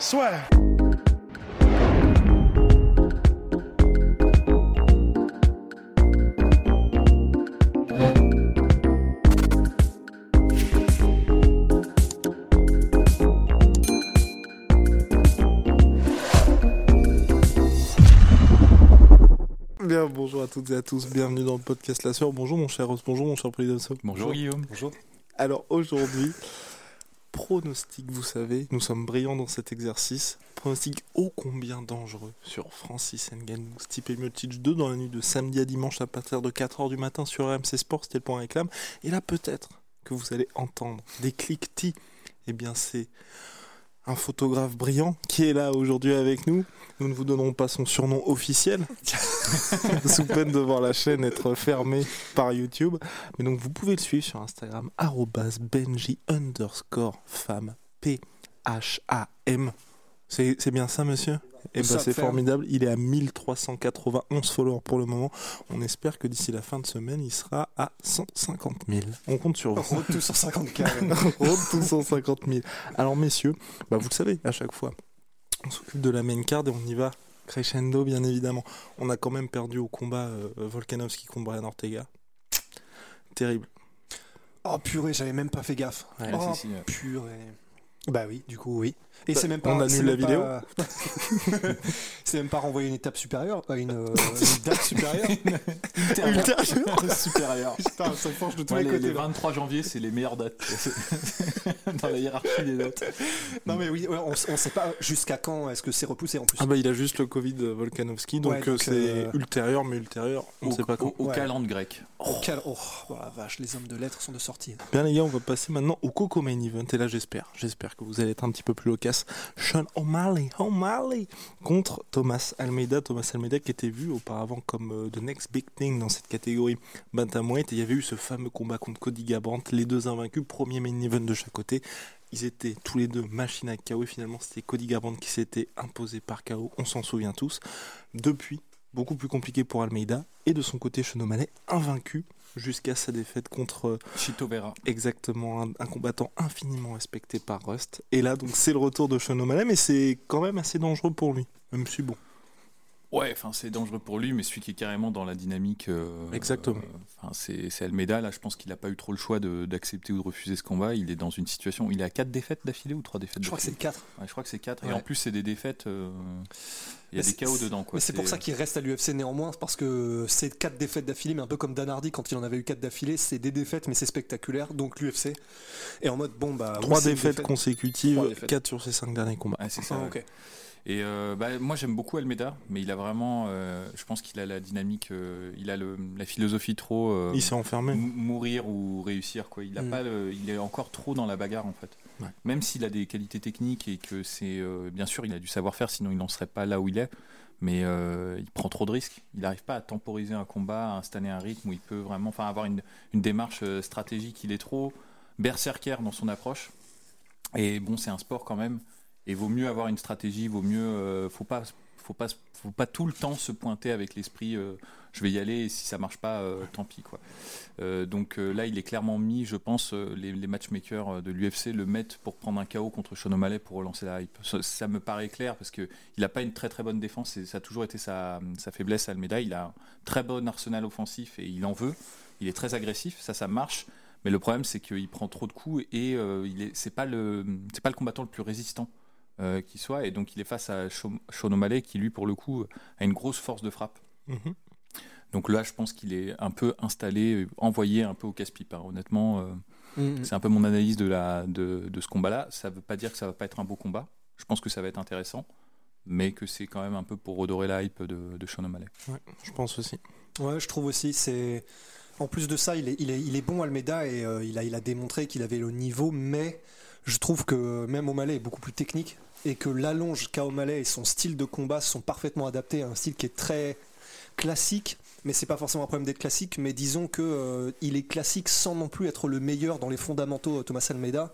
Soit. Bien, bonjour à toutes et à tous, bienvenue dans le podcast La Sœur. Bonjour mon cher Ross, bonjour mon cher Pridosso. Bonjour Guillaume. Bonjour. Alors aujourd'hui, pronostic, vous savez, nous sommes brillants dans cet exercice. Pronostic ô combien dangereux sur Francis Ngannou, Stipe Miocic 2 dans la nuit de samedi à dimanche à partir de 4h du matin sur RMC Sport, c'était le point réclame. Et là peut-être que vous allez entendre des cliquetis. Eh bien c'est un photographe brillant qui est là aujourd'hui avec nous. Nous ne vous donnerons pas son surnom officiel, sous peine de voir la chaîne être fermée par YouTube. Mais donc vous pouvez le suivre sur Instagram, Benji underscore femme, P-H-A-M. C'est bien ça, monsieur? Eh ben, Ça c'est formidable. Il est à 1391 followers pour le moment. On espère que d'ici la fin de semaine, il sera à 150 000. On compte sur vous. Road to 150K. Road to 150 000. Alors, messieurs, bah, vous le savez, à chaque fois, on s'occupe de la main card et on y va crescendo, bien évidemment. On a quand même perdu au combat euh, Volkanovski contre Brian Ortega. Terrible. Oh purée, j'avais même pas fait gaffe. Ouais, oh purée. Bah oui, du coup oui. Et Bah, c'est même pas. on annule la vidéo pas- c'est même pas renvoyer une étape supérieure, pas une, euh, une date supérieure. supérieur. Putain, ça forge de tous Ouais, les les, côtés. les là. 23 janvier, c'est les meilleures dates dans la hiérarchie des dates. Non mais oui, on, on sait pas jusqu'à quand est-ce que c'est repoussé en plus. Ah bah il a juste le Covid euh, Volkanovski, donc Ouais, euh, donc, c'est euh, ultérieur, mais ultérieur, on ne Au, sait pas quand. au, au Ouais. calendrier grec. Oh, oh, oh la vache, les hommes de lettres sont de sortie. Bien les gars, on va passer maintenant au Coco Main Event, et là j'espère, j'espère que vous allez être un petit peu plus loquace. Sean O'Malley, O'Malley contre Thomas Almeida, Thomas Almeida qui était vu auparavant comme euh, the next big thing dans cette catégorie bantamweight, et il y avait eu ce fameux combat contre Cody Garbrandt, les deux invaincus, premier main event de chaque côté. Ils étaient tous les deux machines à KO et finalement c'était Cody Garbrandt qui s'était imposé par KO, on s'en souvient tous. Depuis, beaucoup plus compliqué pour Almeida, et de son côté Sean O'Malley, invaincu jusqu'à sa défaite contre euh, Chito Vera. exactement un, un combattant infiniment respecté par Rust. Et là, donc, c'est le retour de Sean O'Malley, mais c'est quand même assez dangereux pour lui, même si bon. Ouais, enfin c'est dangereux pour lui, mais celui qui est carrément dans la dynamique. euh, Exactement. euh, Enfin c'est c'est Almeida. Là, je pense qu'il n'a pas eu trop le choix de- d'accepter ou de refuser ce combat. Il est dans une situation. où Il a quatre défaites d'affilée ou trois défaites Je crois que c'est d'affilée le 4. Ouais, je crois que c'est 4. Et en plus, c'est des défaites. euh, Il y Mais a des chaos dedans. Quoi. Mais c'est pour ça qu'il reste à l'UFC néanmoins, parce que c'est 4 défaites d'affilée, mais un peu comme Dan Hardy quand il en avait eu 4 d'affilée, c'est des défaites, mais c'est spectaculaire. Donc l'UFC est en mode bon bah. Trois défaites défaite. consécutives, Trois défaites. 4 sur ses 5 derniers combats. Ouais, c'est ça. Ah, ouais. Et euh, bah, moi j'aime beaucoup Almeida, mais il a vraiment, euh, je pense qu'il a la dynamique, euh, il a le, la philosophie trop Il s'est enfermé. mou- mourir ou réussir quoi. Il a Mm. pas, le- il est encore trop dans la bagarre en fait. Ouais. Même s'il a des qualités techniques et que c'est, bien sûr, il a du savoir-faire, sinon il n'en serait pas là où il est. Mais il prend trop de risques. Il n'arrive pas à temporiser un combat, à installer un rythme où il peut vraiment, enfin avoir une, une démarche stratégique. Il est trop berserker dans son approche. Et bon, c'est un sport quand même. Et vaut mieux avoir une stratégie, vaut mieux, euh, faut pas, faut pas, faut pas tout le temps se pointer avec l'esprit. euh, je vais y aller et si ça marche pas, euh, tant pis quoi. Donc là, il est clairement mis, je pense, les, matchmakers de l'UFC le mettent pour prendre un KO contre Sean O'Malley pour relancer la hype. Ça, me paraît clair parce que il a pas une très très bonne défense ça a toujours été sa, sa faiblesse. Almeida, il a un très bon arsenal offensif et il en veut. Il est très agressif, ça, ça marche. Mais le problème, c'est qu'il prend trop de coups et euh, il est, c'est pas le, c'est pas le combattant le plus résistant euh, qui soit. Et donc, il est face à Sean O'Malley qui, lui, pour le coup, a une grosse force de frappe. Mhm. Donc là, je pense qu'il est un peu installé, envoyé un peu au casse-pipe. hein. Honnêtement, euh, Mhm. c'est un peu mon analyse de, la, de, de ce combat-là. Ça ne veut pas dire que ça va pas être un beau combat. Je pense que ça va être intéressant, mais que c'est quand même un peu pour redorer la hype de, de Sean O'Malley. Ouais, je pense aussi. Ouais, je trouve aussi. C'est en plus de ça, il est, il est, il est bon Almeida et euh, il, a, il a démontré qu'il avait le niveau, mais je trouve que même O'Malley est beaucoup plus technique et que l'allonge qu'a O'Malley et son style de combat sont parfaitement adaptés à un style qui est très classique, mais c'est pas forcément un problème d'être classique, mais disons que euh, il est classique sans non plus être le meilleur dans les fondamentaux euh, Thomas Almeida.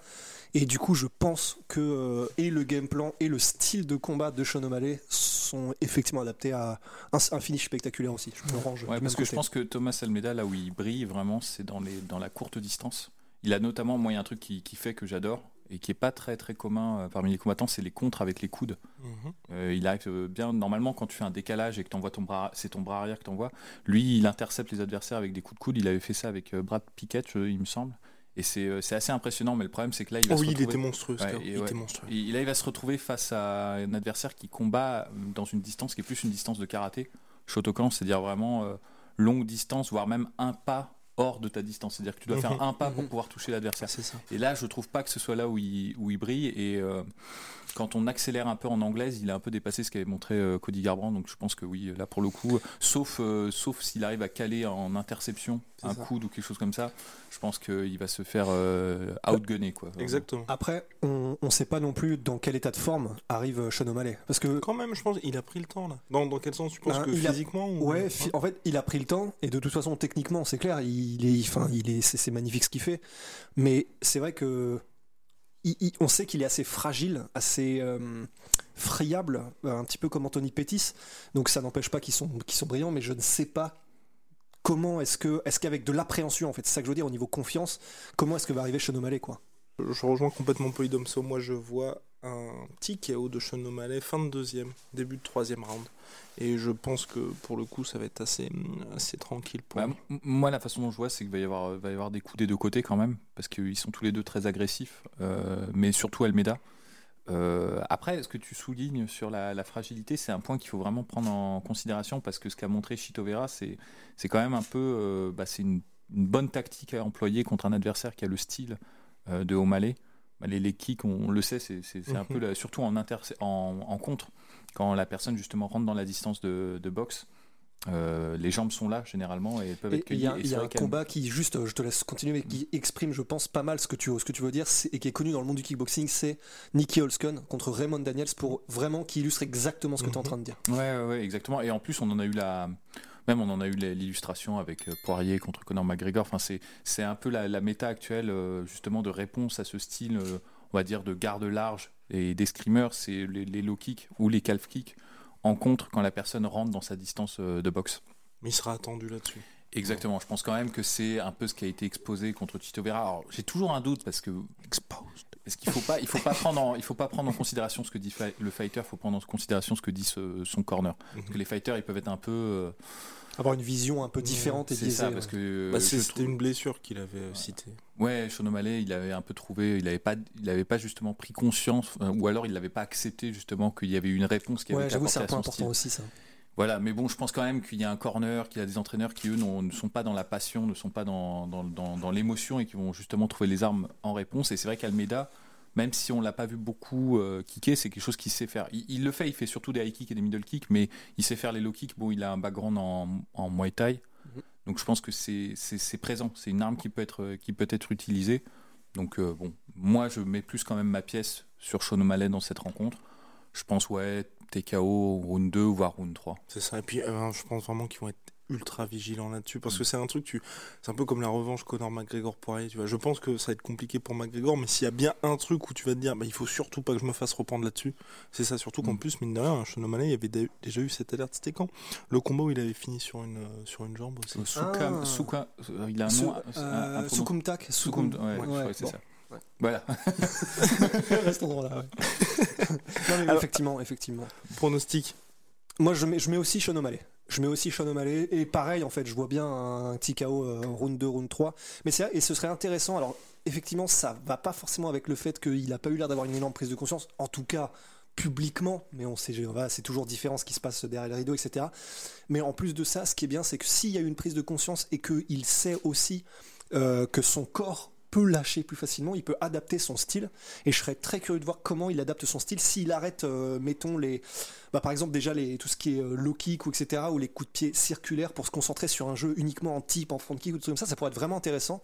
Et du coup, je pense que euh, et le game plan et le style de combat de Sean O'Malley sont effectivement adaptés à un, un finish spectaculaire aussi. Je me range. Ouais, parce que je pense que Thomas Almeida, là où il brille vraiment, c'est dans, les, dans la courte distance. Il a notamment, moi, il y a un truc qui, qui fait que j'adore et qui est pas très très commun euh, parmi les combattants, c'est les contres avec les coudes. Mhm. Euh, il arrive euh, bien, normalement, quand tu fais un décalage et que t'envoies ton bras, c'est ton bras arrière que t'envoies. Lui, il intercepte les adversaires avec des coups de coude. Il avait fait ça avec Brad Pickett, il me semble. Et c'est assez impressionnant, mais le problème, c'est que là, il va Oh se oui, il retrouver- était monstrueux, Ouais, Il ouais. était monstrueux. Et là, il va se retrouver face à un adversaire qui combat dans une distance qui est plus une distance de karaté, Shotokan, c'est-à-dire vraiment euh, longue distance, voire même un pas hors de ta distance. C'est-à-dire que tu dois faire un pas pour Mhm. pouvoir toucher l'adversaire. C'est ça. Et là, je trouve pas que ce soit là où il, où il brille. Et euh, quand on accélère un peu en anglaise, il a un peu dépassé ce qu'avait montré euh, Cody Garbrandt. Donc je pense que oui, là pour le coup, sauf, euh, sauf s'il arrive à caler en interception un ça. coude ou quelque chose comme ça, je pense qu'il va se faire euh, outgunner. Quoi. Exactement. Après, on ne sait pas non plus dans quel état de forme arrive Sean O'Malley. Parce que Quand même, je pense qu'il a pris le temps là. Dans, dans quel sens tu penses Ben, que il a- physiquement ou... Ouais, fi- en fait, il a pris le temps et de toute façon, techniquement, c'est clair, il est, enfin, il est, c'est magnifique ce qu'il fait. Mais c'est vrai que il- il- on sait qu'il est assez fragile, assez euh, friable, un petit peu comme Anthony Pettis. Donc ça n'empêche pas qu'ils sont, qu'ils sont brillants, mais je ne sais pas comment est-ce que, est-ce qu'avec de l'appréhension, en fait, c'est ça que je veux dire au niveau confiance, comment est-ce que va arriver O'Malley, quoi? Je rejoins complètement Polydomso. Moi, je vois un petit KO de Sean O'Malley, fin de deuxième, début de troisième round. Et je pense que pour le coup, ça va être assez, assez tranquille pour Bah, lui. moi, la façon dont je vois, c'est qu'il va y avoir, va y avoir des coups des deux côtés quand même, parce qu'ils sont tous les deux très agressifs, euh, mais surtout Almeida. Euh, après, ce que tu soulignes sur la, la fragilité, c'est un point qu'il faut vraiment prendre en considération, parce que ce qu'a montré Chito Vera, c'est quand même un peu, euh, bah, c'est une, une bonne tactique à employer contre un adversaire qui a le style euh, de O'Malley. Bah, les, les kicks, on, on le sait, c'est c'est- c'est un Mhm. peu, la- surtout en, interce- en, en contre, quand la personne justement rentre dans la distance de, de boxe. euh, les jambes sont là généralement et elles peuvent être il y a, cueillies. et il y a un combat qui, juste, je te laisse continuer, mais qui exprime, je pense, pas mal ce que tu, ce que tu veux dire, c'est- et qui est connu dans le monde du kickboxing, c'est Nicky Holscon contre Raymond Daniels, pour vraiment qui illustre exactement ce que tu es en Mhm. train de dire. Ouais, ouais, ouais, exactement. Et en plus, on en a eu la. Même on en a eu l'illustration avec euh, Poirier contre Conor McGregor. Enfin, c'est c'est un peu la, la méta actuelle euh, justement de réponse à ce style, euh, on va dire de garde large et d'escrimeur, c'est les, les low kicks ou les calf kicks en contre quand la personne rentre dans sa distance de boxe. Mais il sera attendu là-dessus. Exactement. Je pense quand même que c'est un peu ce qui a été exposé contre Tito Vera. Alors, j'ai toujours un doute parce que parce qu'il faut pas, il faut pas prendre, en, il faut pas prendre en considération ce que dit le fighter. Il faut prendre en considération ce que dit ce- son corner. Parce que les fighters, ils peuvent être un peu. euh, Avoir une vision un peu différente et c'est ça, ouais. parce que Bah, je c'est- C'était trouve- une blessure qu'il avait euh, citée. Ouais, Sean O'Malley, il avait un peu trouvé, il avait pas, il avait pas justement pris conscience, euh, ou alors il n'avait pas accepté justement qu'il y avait une réponse qui avait Ouais, été j'avoue, c'est apportée un à point son important style. aussi, ça. Voilà, mais bon, je pense quand même qu'il y a un corner, qu'il y a des entraîneurs qui eux ne sont pas dans la passion, ne sont pas dans, dans, dans- dans l'émotion et qui vont justement trouver les armes en réponse. Et c'est vrai qu'Almeida, même si on l'a pas vu beaucoup euh, kicker, c'est quelque chose qu'il sait faire. Il, il le fait, il fait surtout des high kicks et des middle kicks, mais il sait faire les low kicks. Bon, il a un background en, en Muay Thai, Mhm. donc je pense que c'est présent. C'est une arme qui peut être, qui peut être utilisée. Donc euh, bon, moi je mets plus quand même ma pièce sur Sean O'Malley dans cette rencontre. Je pense ouais, TKO, round 2, voire round 3. C'est ça. Et puis, euh, je pense vraiment qu'ils vont être ultra vigilants là-dessus. Parce que c'est un truc, tu... c'est un peu comme la revanche Conor McGregor Poirier. Tu vois. Je pense que ça va être compliqué pour McGregor, mais s'il y a bien un truc où tu vas te dire, bah, il faut surtout pas que je me fasse reprendre là-dessus, c'est ça. Surtout qu'en Mm. plus, mine de rien, Sean O'Malley, il y avait dé- déjà eu cette alerte. C'était quand? Le combat où il avait fini sur une, euh, sur une jambe aussi. Souka, Ah. Souka, euh, il a un nom. un- un euh, pronom- Sukumtak, Sukum- ouais, ouais, c'est bon. ça. Ouais. Voilà. Reste en droit là, ouais. non, mais Alors- effectivement, effectivement. Pronostic. Moi, je mets, je mets aussi Sean O'Malley. Je mets aussi Sean O'Malley. Et pareil, en fait, je vois bien un petit KO euh, round 2, round 3. Mais c'est et ce serait intéressant. Alors, effectivement, ça va pas forcément avec le fait qu'il a pas eu l'air d'avoir une énorme prise de conscience. En tout cas, publiquement. Mais on sait, voilà, c'est toujours différent ce qui se passe derrière les rideaux, etc. Mais en plus de ça, ce qui est bien, c'est que s'il y a eu une prise de conscience et qu'il sait aussi euh, que son corps peut lâcher plus facilement, il peut adapter son style. Et je serais très curieux de voir comment il adapte son style s'il arrête, euh, mettons les, bah, par exemple déjà les, tout ce qui est euh, low kick ou etc. ou les coups de pied circulaires pour se concentrer sur un jeu uniquement en type, en front kick ou tout comme ça, ça pourrait être vraiment intéressant.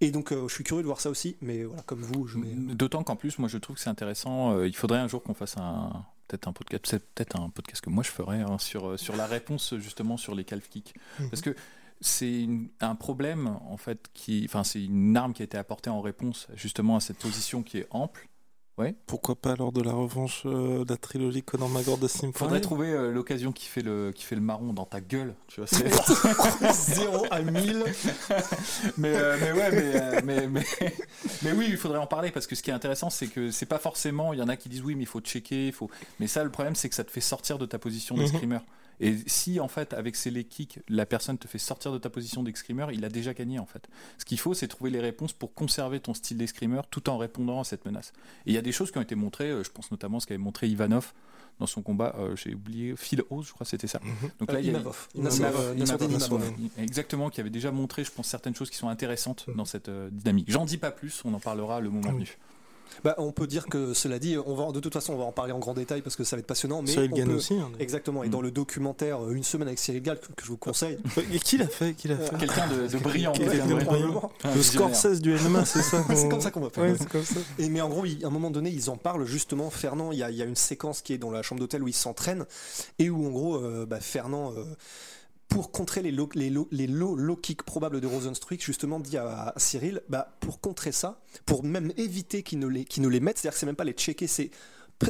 Et donc euh, je suis curieux de voir ça aussi, mais voilà comme vous, je mets... D'autant qu'en plus, moi je trouve que c'est intéressant. il faudrait un jour qu'on fasse un peut-être un podcast, peut-être un podcast que moi je ferais hein, sur sur la réponse justement sur les calf kicks, mhm. parce que c'est un problème en fait qui, enfin c'est une arme qui a été apportée en réponse justement à cette position qui est ample. Ouais. Pourquoi pas lors de la revanche euh, de la trilogie Conor McGregor de Simple Faudrait trouver euh, l'occasion qui fait le qui fait le marron dans ta gueule, tu vois. 0 à 1000. mais, euh, mais ouais, mais, mais, mais, oui, il faudrait en parler parce que ce qui est intéressant, c'est que c'est pas forcément. Il y en a qui disent oui, mais il faut checker, il faut. Mais ça, le problème, c'est que ça te fait sortir de ta position d'escrimeur. Mhm. Et si en fait avec ces leg kicks, la personne te fait sortir de ta position d'escrimeur, il a déjà gagné en fait. Ce qu'il faut, c'est trouver les réponses pour conserver ton style d'escrimeur tout en répondant à cette menace. Et il y a des choses qui ont été montrées, euh, je pense notamment ce qu'avait montré Ivanov dans son combat, euh, j'ai oublié, Phil Oz, je crois que c'était ça. Mhm. Donc là, il y a exactement, qui avait déjà montré, je pense, certaines choses qui sont intéressantes mhm. dans cette euh, dynamique. J'en dis pas plus, on en parlera le moment venu. Bah, on peut dire que cela dit, on va de toute façon on va en parler en grand détail parce que ça va être passionnant. Mais Cyril Gann aussi. Hein, exactement. Et dans le documentaire euh, Une semaine avec Cyril Gall que je vous conseille. Et qui l'a fait Qui l'a fait Quelqu'un de, brillant. Le Scorsese du MMA, c'est ça. c'est comme ça qu'on va faire. Et mais en gros, à un moment donné, ils en parlent justement. Fernand, il y a, une séquence qui est dans la chambre d'hôtel où il s'entraîne et où en gros, euh, bah, Fernand. Euh, pour contrer les low, les low, les low, kicks probables de Rosenstruik, justement dit à, Cyril, bah, pour contrer ça, pour même éviter qu'ils ne les, ne les mettent, c'est-à-dire que c'est même pas les checker, c'est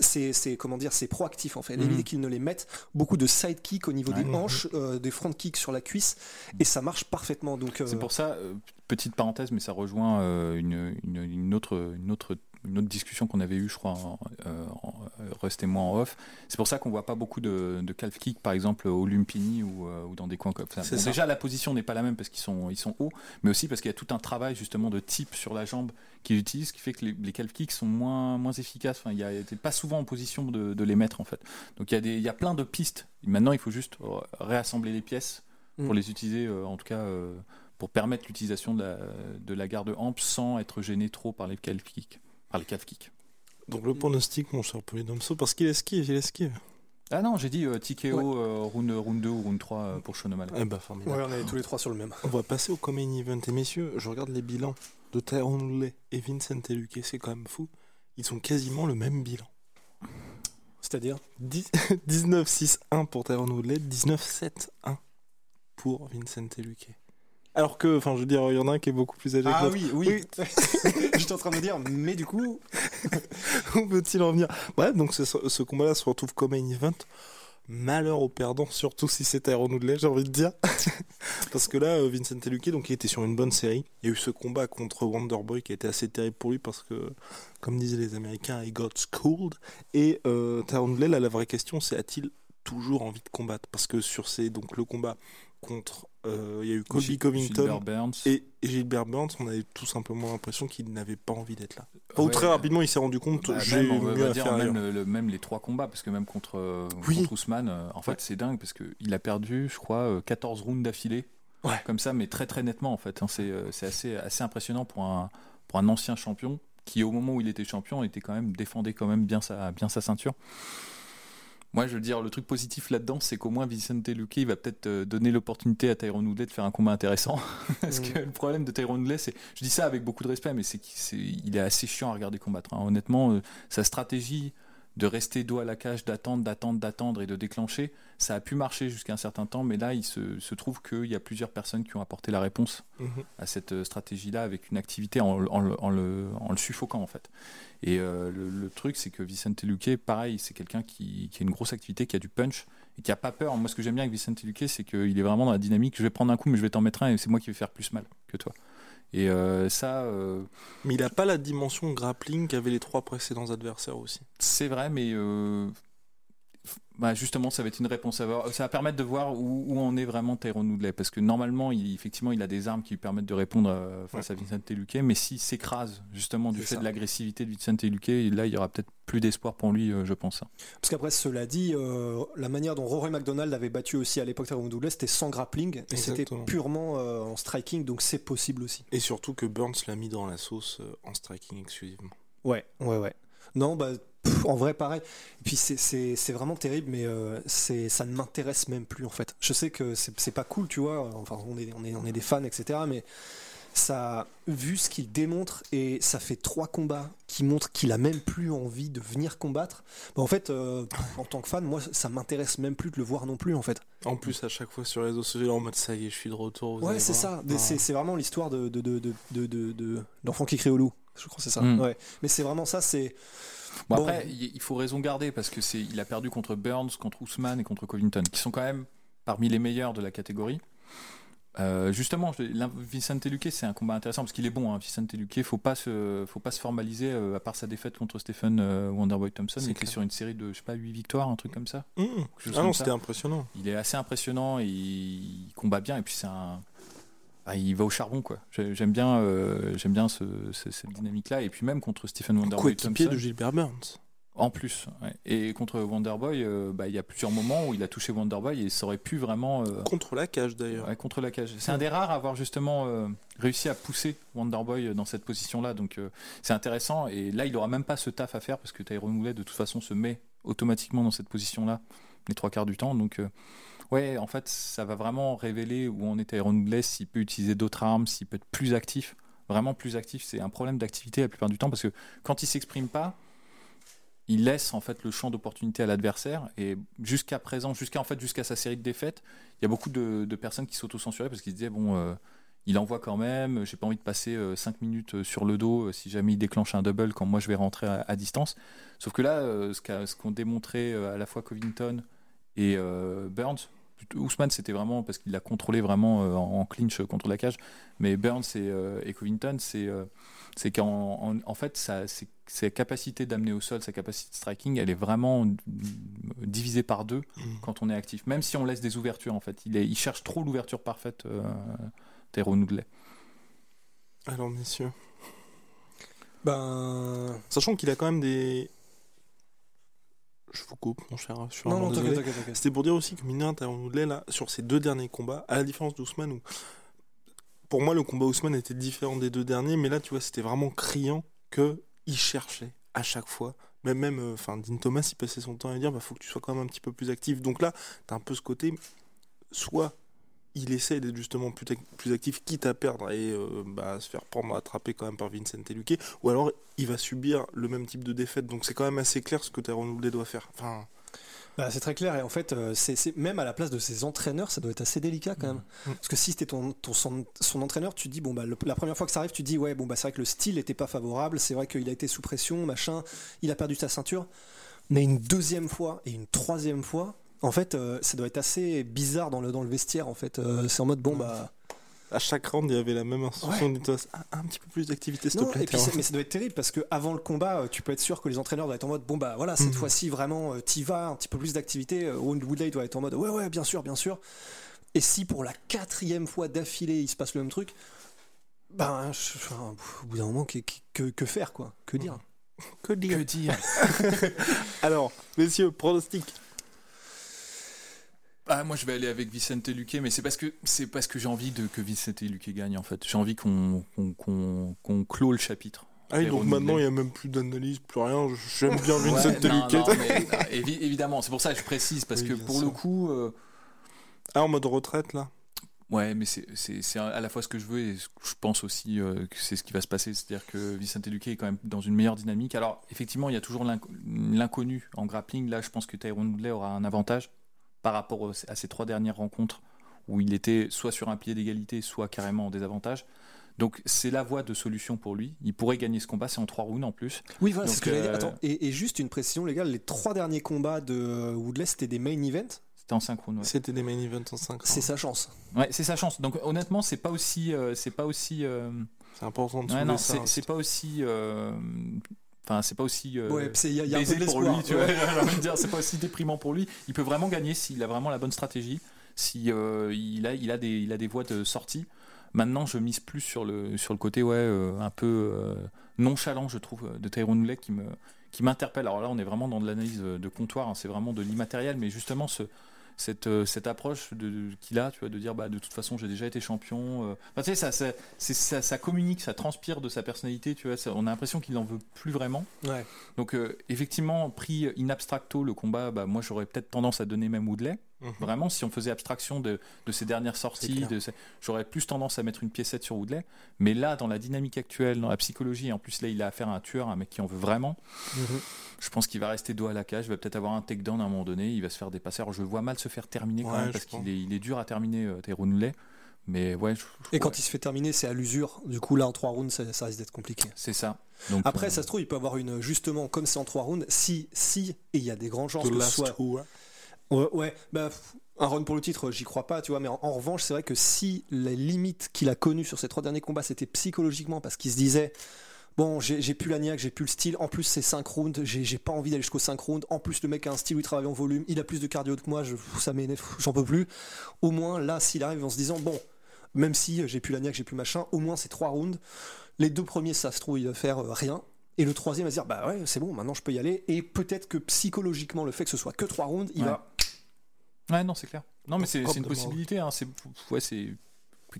c'est comment dire c'est proactif en fait. Éviter mhm. qu'ils ne les mettent. Beaucoup de side kicks au niveau des hanches euh, des front kicks sur la cuisse et ça marche parfaitement donc c'est euh, pour ça euh, petite parenthèse mais ça rejoint une, une, une, autre une autre une autre discussion qu'on avait eue, je crois, en, euh, restez-moi en off. C'est pour ça qu'on voit pas beaucoup de, de calf kick, par exemple, au Lumpini ou, euh, ou dans des coins comme ça. déjà, la position n'est pas la même parce qu'ils sont, ils sont hauts, mais aussi parce qu'il y a tout un travail justement de type sur la jambe qu'ils utilisent, qui fait que les, les calf kicks sont moins, moins efficaces. Enfin, il y a pas souvent en position de, de, les mettre en fait. Donc il y, a des, il y a plein de pistes. Maintenant, il faut juste réassembler les pièces pour mm. les utiliser, euh, en tout cas pour permettre l'utilisation de la, de la garde ample sans être gêné trop par les calf kicks les calf kicks. Donc le pronostic, mon cher Polydomso, parce qu'il esquive, il esquive. Ah non, j'ai dit euh, Tikeo, euh, round, round, 2 ou round 3 euh, pour Sean Eh bah, formidable. Ouais, on est tous les trois sur le même. On va passer au Common Event. Et messieurs, je regarde les bilans de Tyrone Woodley et Vincent Luque, c'est quand même fou. Ils ont quasiment le même bilan. C'est-à-dire 19-6-1 pour Tyrone Woodley, 19-7-1 pour Vincent Luque. Alors que, enfin, je veux dire, il y en a un qui est beaucoup plus âgé ah, oui, oui. oui. J'étais en train de me dire, mais du coup. Où peut-il en venir? Ouais, donc ce, combat-là se retrouve comme un event. Malheur au perdant, surtout si c'est Tyrone Woodley, j'ai envie de dire. parce que là, euh, Vincent Luque, donc, il était sur une bonne série. Il y a eu ce combat contre Wonderboy qui a été assez terrible pour lui parce que, comme disaient les Américains, he got schooled. Et euh, Tyrone Woodley, là, la vraie question, c'est a-t-il toujours envie de combattre? Parce que sur ces, donc, le combat contre. Euh, il y a eu Kobe Covington et, Gilbert Burns. On avait tout simplement l'impression qu'il n'avait pas envie d'être là. Ou très rapidement, il s'est rendu compte. Bah, j'ai mieux à faire même, le, même, les trois combats, parce que même contre, euh, Ousmane, euh, en fait, c'est dingue parce qu'il a perdu, je crois, 14 rounds d'affilée. Comme ça, mais très très nettement en fait. Hein. c'est assez, assez impressionnant pour un, pour un ancien champion qui, au moment où il était champion, était quand même défendait quand même bien sa, bien sa ceinture. Moi, je veux dire, le truc positif là-dedans, c'est qu'au moins Vicente Luque, il va peut-être euh, donner l'opportunité à Tyrone Woodley de faire un combat intéressant. Parce que le problème de Tyrone Woodley, c'est, je dis ça avec beaucoup de respect, mais c'est qu'il est, assez chiant à regarder combattre. Hein. Honnêtement, euh, sa stratégie, de rester dos à la cage, d'attendre, d'attendre, d'attendre et de déclencher, ça a pu marcher jusqu'à un certain temps, mais là, il se, trouve qu'il y a plusieurs personnes qui ont apporté la réponse mhm. à cette euh, stratégie-là avec une activité en, le, suffoquant, en fait. Et euh, le, truc, c'est que Vicente Luque, pareil, c'est quelqu'un qui, a une grosse activité, qui a du punch et qui a pas peur. Moi, ce que j'aime bien avec Vicente Luque, c'est qu'il est vraiment dans la dynamique, je vais prendre un coup, mais je vais t'en mettre un et c'est moi qui vais faire plus mal que toi. Et euh, ça. Euh, mais il n'a pas la dimension grappling qu'avaient les trois précédents adversaires aussi. C'est vrai, mais euh, bah justement, ça va être une réponse à voir. Ça va permettre de voir où, où en est vraiment Tyrone Woodley. Parce que normalement, il, effectivement, il a des armes qui lui permettent de répondre euh, face à Vincent Luque. Mais s'il s'écrase justement du fait ça. de l'agressivité de Vincent Luque, là, il y aura peut-être plus d'espoir pour lui, euh, je pense. Parce qu'après, cela dit, euh, la manière dont Rory McDonald avait battu aussi à l'époque Tyrone Woodley, c'était sans grappling et c'était purement euh, en striking, donc c'est possible aussi. Et surtout que Burns l'a mis dans la sauce euh, en striking exclusivement. Ouais, ouais, ouais. Non, bah, pff, en vrai, pareil. Et puis c'est- vraiment terrible, mais euh, c'est ça ne m'intéresse même plus en fait. Je sais que c'est pas cool, tu vois. Enfin, on est, on est, on est des fans, etc. Mais ça, vu ce qu'il démontre, et ça fait trois combats qui montrent qu'il a même plus envie de venir combattre. Bah, en fait, euh, en tant que fan, moi, ça m'intéresse même plus de le voir non plus en fait. En plus, à chaque fois sur les réseaux sociaux, en mode ça y est, je suis de retour. vous Ouais, c'est ça. Ah. C'est c'est vraiment l'histoire de, de, de, de, de, de- de- l'enfant qui crie au loup. Je crois que c'est ça. Mm. Ouais. Mais c'est vraiment ça. C'est Bon, Bon. après, il il faut raison garder parce que c'est, il a perdu contre Burns, contre Ousmane et contre Covington, qui sont quand même parmi les meilleurs de la catégorie. Euh, justement, Vicente Luque, c'est un combat intéressant parce qu'il est bon. Hein, Vicente Luque, faut pas se, faut pas se formaliser euh, à part sa défaite contre Stephen euh, Wonderboy Thompson, il était sur une série de, je sais pas, 8 victoires, un truc comme ça. Mmh. Chose Ah non, c'était ça. impressionnant. Il est assez impressionnant, et il combat bien et puis c'est un, ah, il va au charbon quoi. J'ai- J'aime bien, euh, j'aime bien ce- ce- cette dynamique-là et puis même contre Stephen Wonderboy Coéquipier Thompson. de Gilbert Burns. En plus, ouais. et contre Wonderboy, euh, bah, il y a plusieurs moments où il a touché Wonderboy et ça aurait pu vraiment euh, Contre la cage d'ailleurs. ouais, contre la cage. C'est un des rares à avoir justement réussi à pousser Wonderboy dans cette position-là, donc c'est intéressant. Et là, il aura même pas ce taf à faire parce que Tyrone Woodley de toute façon se met automatiquement dans cette position-là les trois quarts du temps. Donc ouais, en fait, ça va vraiment révéler où en est Tyrone Woodley, s'il peut utiliser d'autres armes, s'il peut être plus actif. Vraiment plus actif, c'est un problème d'activité la plupart du temps parce que quand il s'exprime pas, il laisse en fait le champ d'opportunité à l'adversaire et jusqu'à présent, jusqu'à en fait jusqu'à sa série de défaites, il y a beaucoup de, personnes qui s'auto-censuraient parce qu'ils se disaient bon, euh, il envoie quand même, j'ai pas envie de passer 5 minutes euh, sur le dos euh, si jamais il déclenche un double quand moi je vais rentrer à, distance. Sauf que là, euh, ce qu'ont démontré euh, à la fois Covington et euh, Burns, Ousmane c'était vraiment parce qu'il l'a contrôlé vraiment euh, en, en clinch contre la cage, mais Burns et, euh, et Covington c'est c'est qu'en en, en fait sa, capacité d'amener au sol, sa capacité de striking, elle est vraiment divisée par deux Mmh. quand on est actif. Même si on laisse des ouvertures en fait, il, est, il cherche trop l'ouverture parfaite. Euh, Tyrone Woodley. Alors messieurs, ben sachant qu'il a quand même des... Je vous coupe mon cher, non non t'inquiète t'inquiète. C'était pour dire aussi que Mina Tyrone Woodley, là, sur ses deux derniers combats, à la différence d'Ousmane, où pour moi le combat Ousmane était différent des deux derniers, mais là tu vois c'était vraiment criant que il cherchait à chaque fois. Même même, euh, enfin Dean Thomas il passait son temps à dire bah faut que tu sois quand même un petit peu plus actif. Donc là t'as un peu ce côté, soit il essaie d'être justement plus, plus actif, quitte à perdre et euh, bah, se faire prendre, attraper quand même par Vincent Luque, ou alors il va subir le même type de défaite. Donc c'est quand même assez clair ce que Tyrone Woodley doit faire. Enfin, Bah, c'est très clair. Et en fait euh, c'est même à la place de ses entraîneurs ça doit être assez délicat quand même. Mhm. parce que si c'était ton, ton son, son entraîneur tu dis bon bah le- la première fois que ça arrive tu dis ouais bon bah c'est vrai que le style était pas favorable. C'est vrai qu'il a été sous pression machin. Il a perdu sa ceinture. Mais une deuxième fois et une troisième fois en fait euh, ça doit être assez bizarre dans le dans le vestiaire en fait Euh, c'est en mode bon bah à chaque round il y avait la même instruction. Un, un petit peu plus d'activité s'il te Non, plaît. et puis Tyrone. c'est- mais ça doit être terrible parce que avant le combat, euh, tu peux être sûr que les entraîneurs doivent être en mode bon bah voilà cette Mhm. fois-ci vraiment t'y vas, un petit peu plus d'activité. Wood- Woodley doit être en mode ouais ouais bien sûr bien sûr. Et si pour la quatrième fois d'affilée il se passe le même truc, ben je- enfin, au bout d'un moment que, que, que faire quoi, que dire? Que dire? Que dire? Alors, messieurs, pronostic. Ah, Moi, je vais aller avec Vicente Luque, mais c'est parce que c'est parce que j'ai envie de que Vicente Luque gagne en fait. J'ai envie qu'on qu'on qu'on qu'on clôt le chapitre. Ah oui, donc maintenant il n'y a même plus d'analyse, plus rien. J'aime bien Vincent Ouais, non, Luque. non, mais, non, évi- évidemment, c'est pour ça que je précise parce Oui, que pour sûr. le coup. euh, Ah, en mode retraite là? Ouais, mais c'est- à la fois ce que je veux et ce que je pense aussi euh, que c'est ce qui va se passer. C'est-à-dire que Vicente Luque est quand même dans une meilleure dynamique. Alors, effectivement, il y a toujours l'inc- l'inconnu en grappling. Là, je pense que Tyrone Woodley aura un avantage par rapport à ces trois dernières rencontres où il était soit sur un pied d'égalité, soit carrément en désavantage. Donc, c'est la voie de solution pour lui. Il pourrait gagner ce combat, c'est en trois rounds en plus. Oui voilà c'est ce que j'allais dire. euh, Attends et, et juste une précision les gars, les trois derniers combats de Woodley c'était des main events, C'était en synchrone. Ouais, C'était des main events en 5 c'est sa chance. Ouais, c'est sa chance. Donc, honnêtement, c'est pas aussi, euh, c'est pas aussi. euh, C'est important de Ouais, non, ça. c'est hein. c'est pas aussi euh, Enfin, c'est pas aussi euh, Ouais, c'est- il y a- il y a un peu baisé de pour l'espoir, lui, tu vois. ouais. C'est pas aussi déprimant pour lui. Il peut vraiment gagner s'il a vraiment la bonne stratégie, si euh, il a, il a des, il a des voies de sortie. Maintenant, je mise plus sur le, sur le côté ouais, euh, un peu euh, nonchalant, je trouve, de Tyrone Woodley qui me, qui m'interpelle. Alors là, on est vraiment dans de l'analyse de comptoir, hein, c'est vraiment de l'immatériel, mais justement ce, cette, euh, cette approche de, qu'il a, tu vois, de dire bah de toute façon j'ai déjà été champion. euh. Enfin, tu sais, ça, ça, ça, ça communique, ça transpire de sa personnalité, tu vois. ça- on a l'impression qu'il n'en veut plus vraiment. Ouais. Donc euh, effectivement, pris in abstracto le combat, bah, moi j'aurais peut-être tendance à donner même Woodley. Mhm. Vraiment, si on faisait abstraction de, de ses dernières sorties, de j'aurais plus tendance à mettre une piécette sur Woodley. Mais là, dans la dynamique actuelle, dans la psychologie, en plus là, il a affaire à un tueur, un mec qui en veut vraiment. Mhm. Je pense qu'il va rester dos à la cage, il va peut-être avoir un takedown à un moment donné, il va se faire dépasser. Alors je vois mal se faire terminer quand Ouais, même, parce qu'il est, il est dur à terminer, euh, Tyrone. Mais ouais, je- je- Et quand ouais, il se fait terminer, c'est à l'usure. Du coup, là, en 3 rounds, ça, ça risque d'être compliqué. c'est ça. Donc, Après, euh, ça se trouve, il peut avoir une. Justement, comme c'est en 3 rounds, si, si, et il y a des grands chances que ce soit. two, hein. Ouais, ouais, bah, un run pour le titre, j'y crois pas, tu vois, mais en, en revanche, c'est vrai que si les limites qu'il a connues sur ces trois derniers combats, c'était psychologiquement parce qu'il se disait. Bon, j'ai plus la niaque, j'ai plus le style. En plus, c'est 5 rounds. J'ai j'ai pas envie d'aller jusqu'aux 5 rounds. En plus, le mec a un style où il travaille en volume. Il a plus de cardio que moi. Je, ça m'énerve. J'en peux plus. Au moins, là, s'il arrive en se disant, bon, même si j'ai plus la niaque, j'ai plus machin, au moins c'est 3 rounds. Les deux premiers, ça se trouve, il va faire euh, rien. Et le troisième va se dire, bah ouais, c'est bon, maintenant je peux y aller. Et peut-être que psychologiquement, le fait que ce soit que 3 rounds, il Ouais. va. Ouais, non, c'est clair. Non, mais c'est une possibilité. Hein. C'est ouais,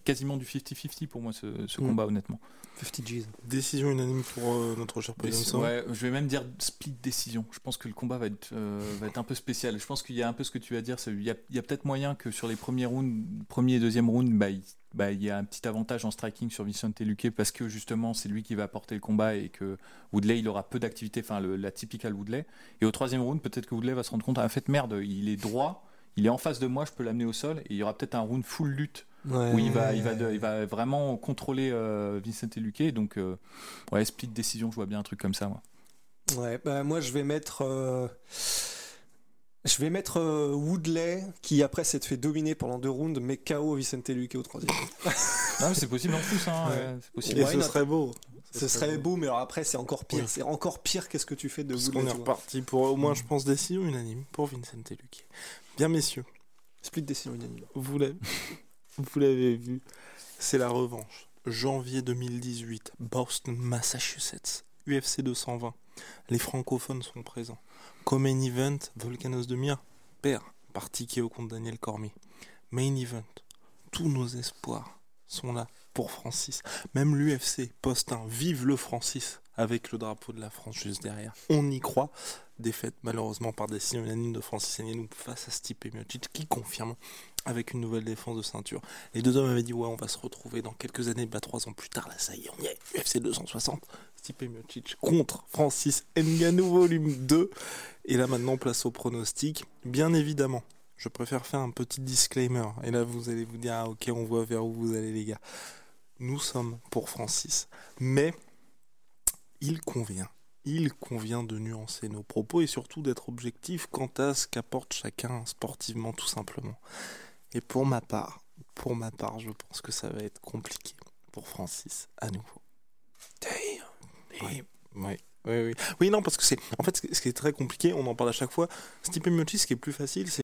quasiment du 50-50 pour moi ce, ce Mm. combat, honnêtement. 50 G's. Décision unanime pour euh, notre cher Et Williamson. ouais, je vais même dire split décision. Je pense que le combat va être, euh, va être un peu spécial. Je pense qu'il y a un peu ce que tu vas dire. Il y a, il y a peut-être moyen que sur les premiers rounds, premier et deuxième round, bah, il, bah, il y a un petit avantage en striking sur Vicente Luque parce que justement c'est lui qui va porter le combat et que Woodley il aura peu d'activité, enfin la typical Woodley. Et au troisième round, peut-être que Woodley va se rendre compte, en fait merde, il est droit, il est en face de moi, je peux l'amener au sol et il y aura peut-être un round full lutte où il va, il va, de- il va vraiment contrôler euh, Vicente Luque. Donc euh, ouais, split décision, je vois bien un truc comme ça. Moi. Ouais, bah moi je vais mettre. euh, Je vais mettre euh, Woodley qui après s'est fait dominer pendant deux rounds, mais KO Vicente Luque au troisième. Non, mais c'est possible en plus, hein, Ouais. ouais, c'est possible. Et ce not? serait beau. Ce serait beau, mais alors après c'est encore pire. Oui. C'est encore pire qu'est-ce que tu fais de Parce Woodley. qu'on est reparti pour au moins, je pense, décision unanime pour Vincent Luque. Bien, messieurs, Split décision unanime. vous l'avez vous l'avez vu, c'est la revanche. Janvier 2018, Boston, Massachusetts, UFC 220. Les francophones sont présents. Comme main event, Volcanos de Mir perd par TKO contre Daniel Cormier. Main event, tous nos espoirs sont là pour Francis. Même l'UFC poste un Vive le Francis avec le drapeau de la France juste derrière. On y croit. Défaite malheureusement par décision unanime de Francis Ngannou face à Stipe Miocic qui confirme avec une nouvelle défense de ceinture. Les deux hommes avaient dit ouais on va se retrouver dans quelques années, bah trois ans plus tard là ça y est on y est, UFC 260, Stipe Miocic contre Francis Ngannou volume 2 et là maintenant place au pronostic. Bien évidemment, je préfère faire un petit disclaimer et là vous allez vous dire ah ok on voit vers où vous allez les gars. Nous sommes pour Francis, mais il convient il convient de nuancer nos propos et surtout d'être objectif quant à ce qu'apporte chacun sportivement tout simplement. Et pour ma part, pour ma part, je pense que ça va être compliqué pour Francis à nouveau. Oui, oui, oui, oui. Oui, non, parce que c'est. En fait, ce qui- ce est très compliqué, on en parle à chaque fois. Stipe Miocic, ce qui est plus facile, c'est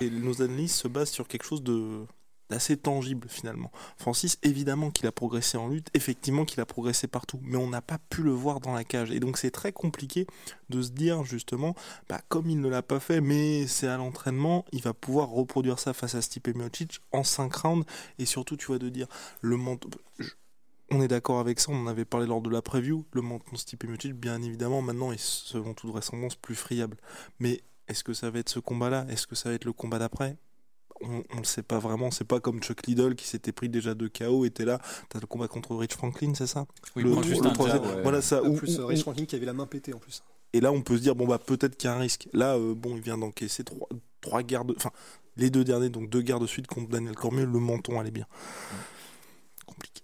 Nos analyses se basent sur quelque chose d'assez tangible finalement. Francis, évidemment qu'il a progressé en lutte, effectivement qu'il a progressé partout, mais on n'a pas pu le voir dans la cage. Et donc c'est très compliqué de se dire justement, bah, comme il ne l'a pas fait, mais c'est à l'entraînement, il va pouvoir reproduire ça face à Stipe Miocic en 5 rounds, et surtout tu vois de dire, le je- On est d'accord avec ça, on en avait parlé lors de la preview, le menton Stipe Miocic, bien évidemment, maintenant est selon toute vraisemblance plus friable. Mais est-ce que ça va être ce combat-là? Est-ce que ça va être le combat d'après? On, le sait pas vraiment. C'est pas comme Chuck Liddell qui s'était pris déjà de KO, était là. T'as le combat contre Rich Franklin, c'est ça? Oui, Le- il prend juste le un troisième. jab, ouais. Voilà ça. En Ou- plus, euh, Rich Franklin qui avait la main pétée en plus. et là, on peut se dire bon bah peut-être qu'il y a un risque. Là, euh, bon, il vient d'encaisser trois, trois guerres de, enfin les deux derniers, donc deux guerres de suite contre Daniel Cormier. Le menton allait bien. Compliqué.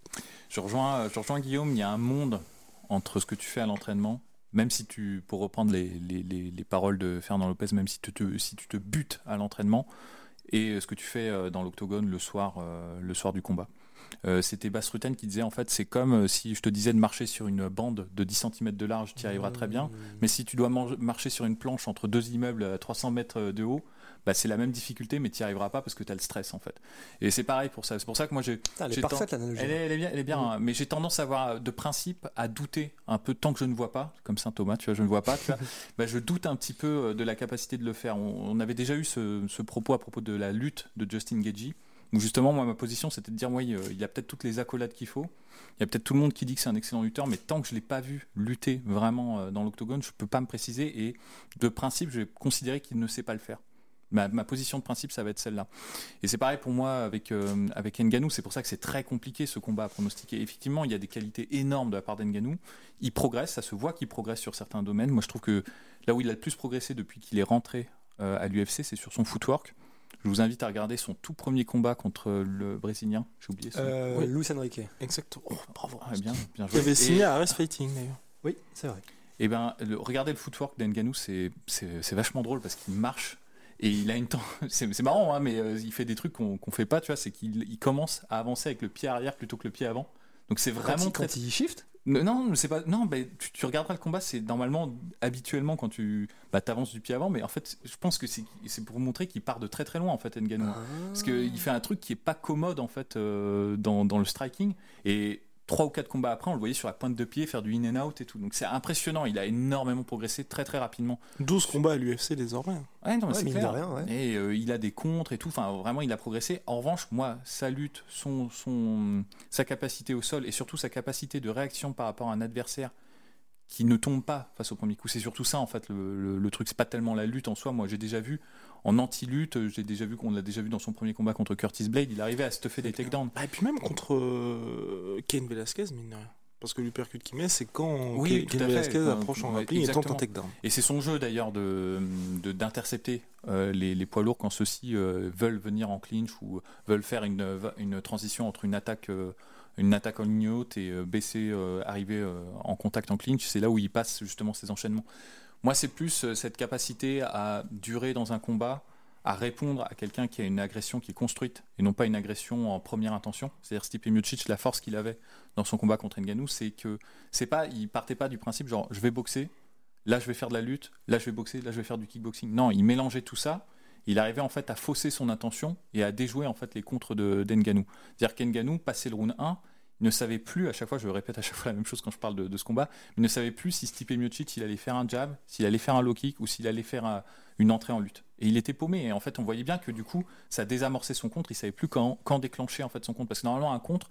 Je rejoins, je rejoins Guillaume, il y a un monde entre ce que tu fais à l'entraînement, même si tu, pour reprendre les, les, les- les paroles de Fernand Lopez, même si tu te, si tu te butes à l'entraînement, et ce que tu fais euh, dans l'octogone le soir, euh, le soir du combat. Euh, C'était Bass Rutten qui disait en fait c'est comme euh, si je te disais de marcher sur une bande de 10 cm de large, tu y arriveras très bien, mais si tu dois marcher sur une planche entre deux immeubles à 300 mètres de haut, bah, c'est la même difficulté mais tu n'y arriveras pas parce que tu as le stress en fait. Et c'est pareil pour ça, c'est pour ça que moi j'ai Ah, elle est parfaite l'analogie. Elle est, elle est bien, elle est bien hein. mais j'ai tendance à avoir de principe à douter un peu tant que je ne vois pas, comme saint Thomas, tu vois, je ne vois pas, tu vois, bah, je doute un petit peu euh, de la capacité de le faire. On, on avait déjà eu ce, ce propos à propos de la lutte de Justin Gagey, où justement moi ma position c'était de dire oui, euh, il y a peut-être toutes les accolades qu'il faut, il y a peut-être tout le monde qui dit que c'est un excellent lutteur, mais tant que je l'ai pas vu lutter vraiment euh, dans l'octogone, je peux pas me préciser et de principe je vais considérer qu'il ne sait pas le faire. Ma, ma position de principe, ça va être celle-là. Et c'est pareil pour moi avec, euh, avec Nganou, c'est pour ça que c'est très compliqué ce combat à pronostiquer. Effectivement, il y a des qualités énormes de la part d'Nganou. Il progresse, ça se voit qu'il progresse sur certains domaines. Moi, je trouve que là où il a le plus progressé depuis qu'il est rentré euh, à l'UFC, c'est sur son footwork. Je vous invite à regarder son tout premier combat contre le Brésilien. J'ai oublié son Euh, Oui. Luis Enrique. Exactement. Oh, bravo. Ah, bien, bien joué. avait Et- signé à Arrest Fighting d'ailleurs. Oui, c'est vrai. Et ben, le- regardez le footwork c'est- c'est vachement drôle parce qu'il marche et il a une temps. C'est marrant, hein, mais euh, il fait des trucs qu'on qu'on fait pas, tu vois. C'est qu'il il commence à avancer avec le pied arrière plutôt que le pied avant. Donc c'est vraiment très. quand il shift? Non, Non, c'est pas. Non, ben, tu, tu regarderas le combat. C'est normalement, habituellement, quand tu bah, avances du pied avant, mais en fait, je pense que c'est c'est pour montrer qu'il part de très très loin en fait, Ngannou. Ah. Parce qu'il fait un truc qui est pas commode en fait euh, dans, dans le striking. Et trois ou quatre combats après, on le voyait sur la pointe de pied faire du in and out et tout. Donc c'est impressionnant. Il a énormément progressé très très rapidement. 12 combats à l'UFC désormais. Ouais, non, mais Ouais, clair. rien, ouais. Et euh, il a des contres et tout. Enfin, vraiment, il a progressé. En revanche, moi, sa lutte, son, son, sa capacité au sol et surtout sa capacité de réaction par rapport à un adversaire qui ne tombe pas face au premier coup. C'est surtout ça, en fait, le, le- le truc. C'est pas tellement la lutte en soi. Moi, j'ai déjà vu en anti-lutte, j'ai déjà vu qu'on l'a déjà vu dans son premier combat contre Curtis Blade, il arrivait à stuffer des takedowns. Ah, et puis même contre euh, Ken Velasquez, mine de rien. Parce que l'uppercut qu'il met, c'est quand Oui, Ken. Velasquez approche en grappling et tente un takedown. Et c'est son jeu d'ailleurs de de- d'intercepter euh, les, les poids lourds quand ceux-ci euh, veulent venir en clinch ou veulent faire une, une transition entre une attaque euh, une attaque en ligne haute et euh, baisser, euh, arriver euh, en contact en clinch. C'est là où il passe justement ces enchaînements. Moi, c'est plus cette capacité à durer dans un combat, à répondre à quelqu'un qui a une agression qui est construite et non pas une agression en première intention. C'est-à-dire Stipe Miocic, la force qu'il avait dans son combat contre Ngannou, c'est que c'est pas, il partait pas du principe genre je vais boxer, là je vais faire de la lutte, là je vais boxer, là je vais faire du kickboxing. Non, il mélangeait tout ça. Il arrivait en fait à fausser son intention et à déjouer en fait les contres de d'Ngannou. C'est-à-dire qu'Ngannou, passé le round 1, il ne savait plus, à chaque fois, je répète à chaque fois la même chose quand je parle de, ce combat, il ne savait plus si Stipe Miocic, il allait faire un jab, s'il allait faire un low kick ou s'il allait faire un- une entrée en lutte. Et il était paumé. Et en fait, on voyait bien que du coup, ça désamorçait son contre. Il savait plus quand, quand déclencher en fait son contre. Parce que normalement, un contre,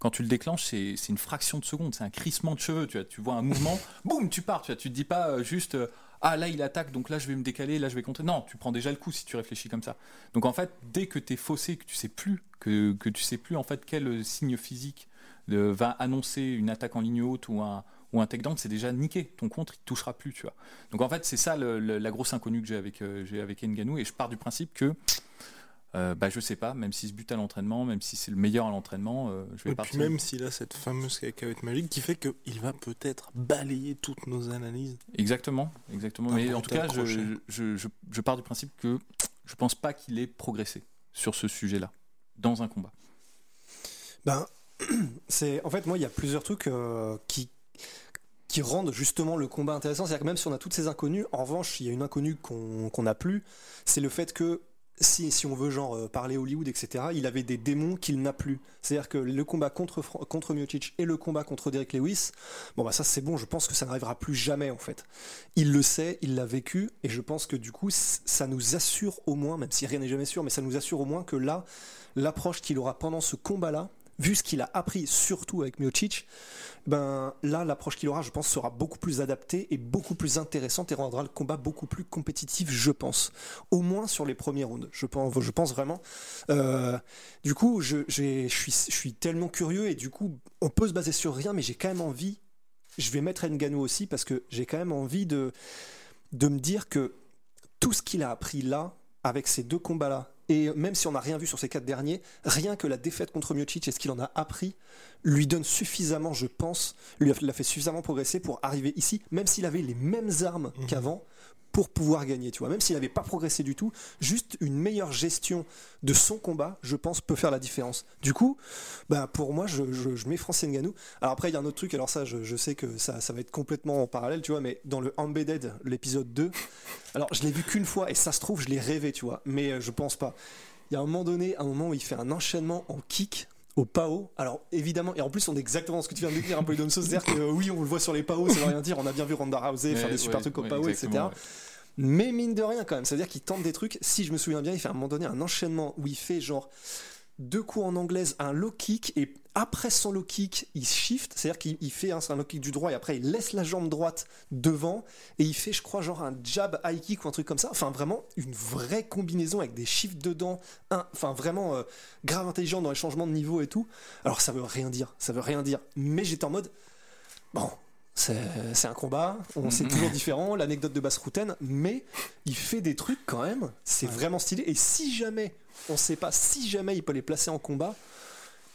quand tu le déclenches, c'est une fraction de seconde, c'est un crissement de cheveux. Tu vois, tu vois un mouvement, boum, tu pars. Tu vois, tu te dis pas euh, juste euh, ah là il attaque, donc là je vais me décaler, là je vais contrer. Non, tu prends déjà le coup si tu réfléchis comme ça. Donc en fait, dès que tu es faussé, que tu sais plus, que, que tu sais plus en fait quel euh, signe physique euh, va annoncer une attaque en ligne haute ou un ou un takedown, c'est déjà niqué. Ton contre, il touchera plus, tu vois. Donc en fait, c'est ça le- le- la grosse inconnue que j'ai avec euh, j'ai avec Ngannou et je pars du principe que euh, bah, je sais pas, même s'il se bute à l'entraînement, même si c'est le meilleur à l'entraînement, euh, je vais Et puis partir. même s'il a cette fameuse cacahuète magique qui fait qu'il va peut-être balayer toutes nos analyses. Exactement, exactement. Mais en tout cas, je, je, je, je pars du principe que je pense pas qu'il ait progressé sur ce sujet-là dans un combat. Ben, c'est en fait moi il y a plusieurs trucs euh, qui rendent justement le combat intéressant. C'est-à-dire que même si on a toutes ces inconnues, en revanche, il y a une inconnue qu'on n'a plus, c'est le fait que si, on veut genre euh, parler Hollywood, etc., il avait des démons qu'il n'a plus. C'est-à-dire que le combat contre, contre Miocic et le combat contre Derek Lewis, bon bah ça c'est bon, je pense que ça n'arrivera plus jamais en fait. Il le sait, il l'a vécu, et je pense que du coup ça nous assure au moins, même si rien n'est jamais sûr, mais ça nous assure au moins que là, l'approche qu'il aura pendant ce combat-là vu ce qu'il a appris, surtout avec Miocic, ben là, l'approche qu'il aura, je pense, sera beaucoup plus adaptée et beaucoup plus intéressante et rendra le combat beaucoup plus compétitif, je pense. Au moins sur les premiers rounds, je pense, vraiment. Euh, du coup, je, suis, tellement curieux et du coup, on peut se baser sur rien, mais j'ai quand même envie. Je vais mettre Ngannou aussi parce que j'ai quand même envie de, de me dire que tout ce qu'il a appris là, avec ces deux combats-là, et même si on n'a rien vu sur ces quatre derniers, rien que la défaite contre Miocic et ce qu'il en a appris, lui donne suffisamment, je pense, lui a- l'a fait suffisamment progresser pour arriver ici, même s'il avait les mêmes armes qu'avant, pour pouvoir gagner, tu vois. Même s'il n'avait pas progressé du tout, juste une meilleure gestion de son combat, je pense, peut faire la différence. Du coup, bah, pour moi, je, mets Francis Ngannou. Alors après, il y a un autre truc, alors ça, je, sais que ça, ça va être complètement en parallèle, tu vois, mais dans le Embedded, l'épisode 2, alors je l'ai vu qu'une fois, et ça se trouve, je l'ai rêvé, tu vois, mais euh, je pense pas. Il y a un moment donné, un moment où il fait un enchaînement en kick au PAO. Alors évidemment, et en plus on est exactement ce que tu viens de décrire un peu de c'est-à-dire que euh, oui, on le voit sur les PAO, ça veut rien dire, on a bien vu Ronda Rousey faire des super ouais, trucs au ouais, PAO, etc. ouais. Mais mine de rien quand même, c'est-à-dire qu'il tente des trucs, si je me souviens bien, il fait à un moment donné un enchaînement où il fait genre deux coups en anglaise, un low kick, et après son low kick, il shift, c'est-à-dire qu'il il fait un, un low kick du droit, et après il laisse la jambe droite devant, et il fait, je crois, genre un jab high kick ou un truc comme ça. Enfin, vraiment une vraie combinaison avec des shifts dedans, enfin vraiment euh, grave intelligent dans les changements de niveau et tout. Alors ça veut rien dire, ça veut rien dire, mais j'étais en mode, bon. C'est un combat, on c'est toujours différent, l'anecdote de basse routaine, mais il fait des trucs quand même, c'est vraiment stylé. Et si jamais, on sait pas, si jamais il peut les placer en combat,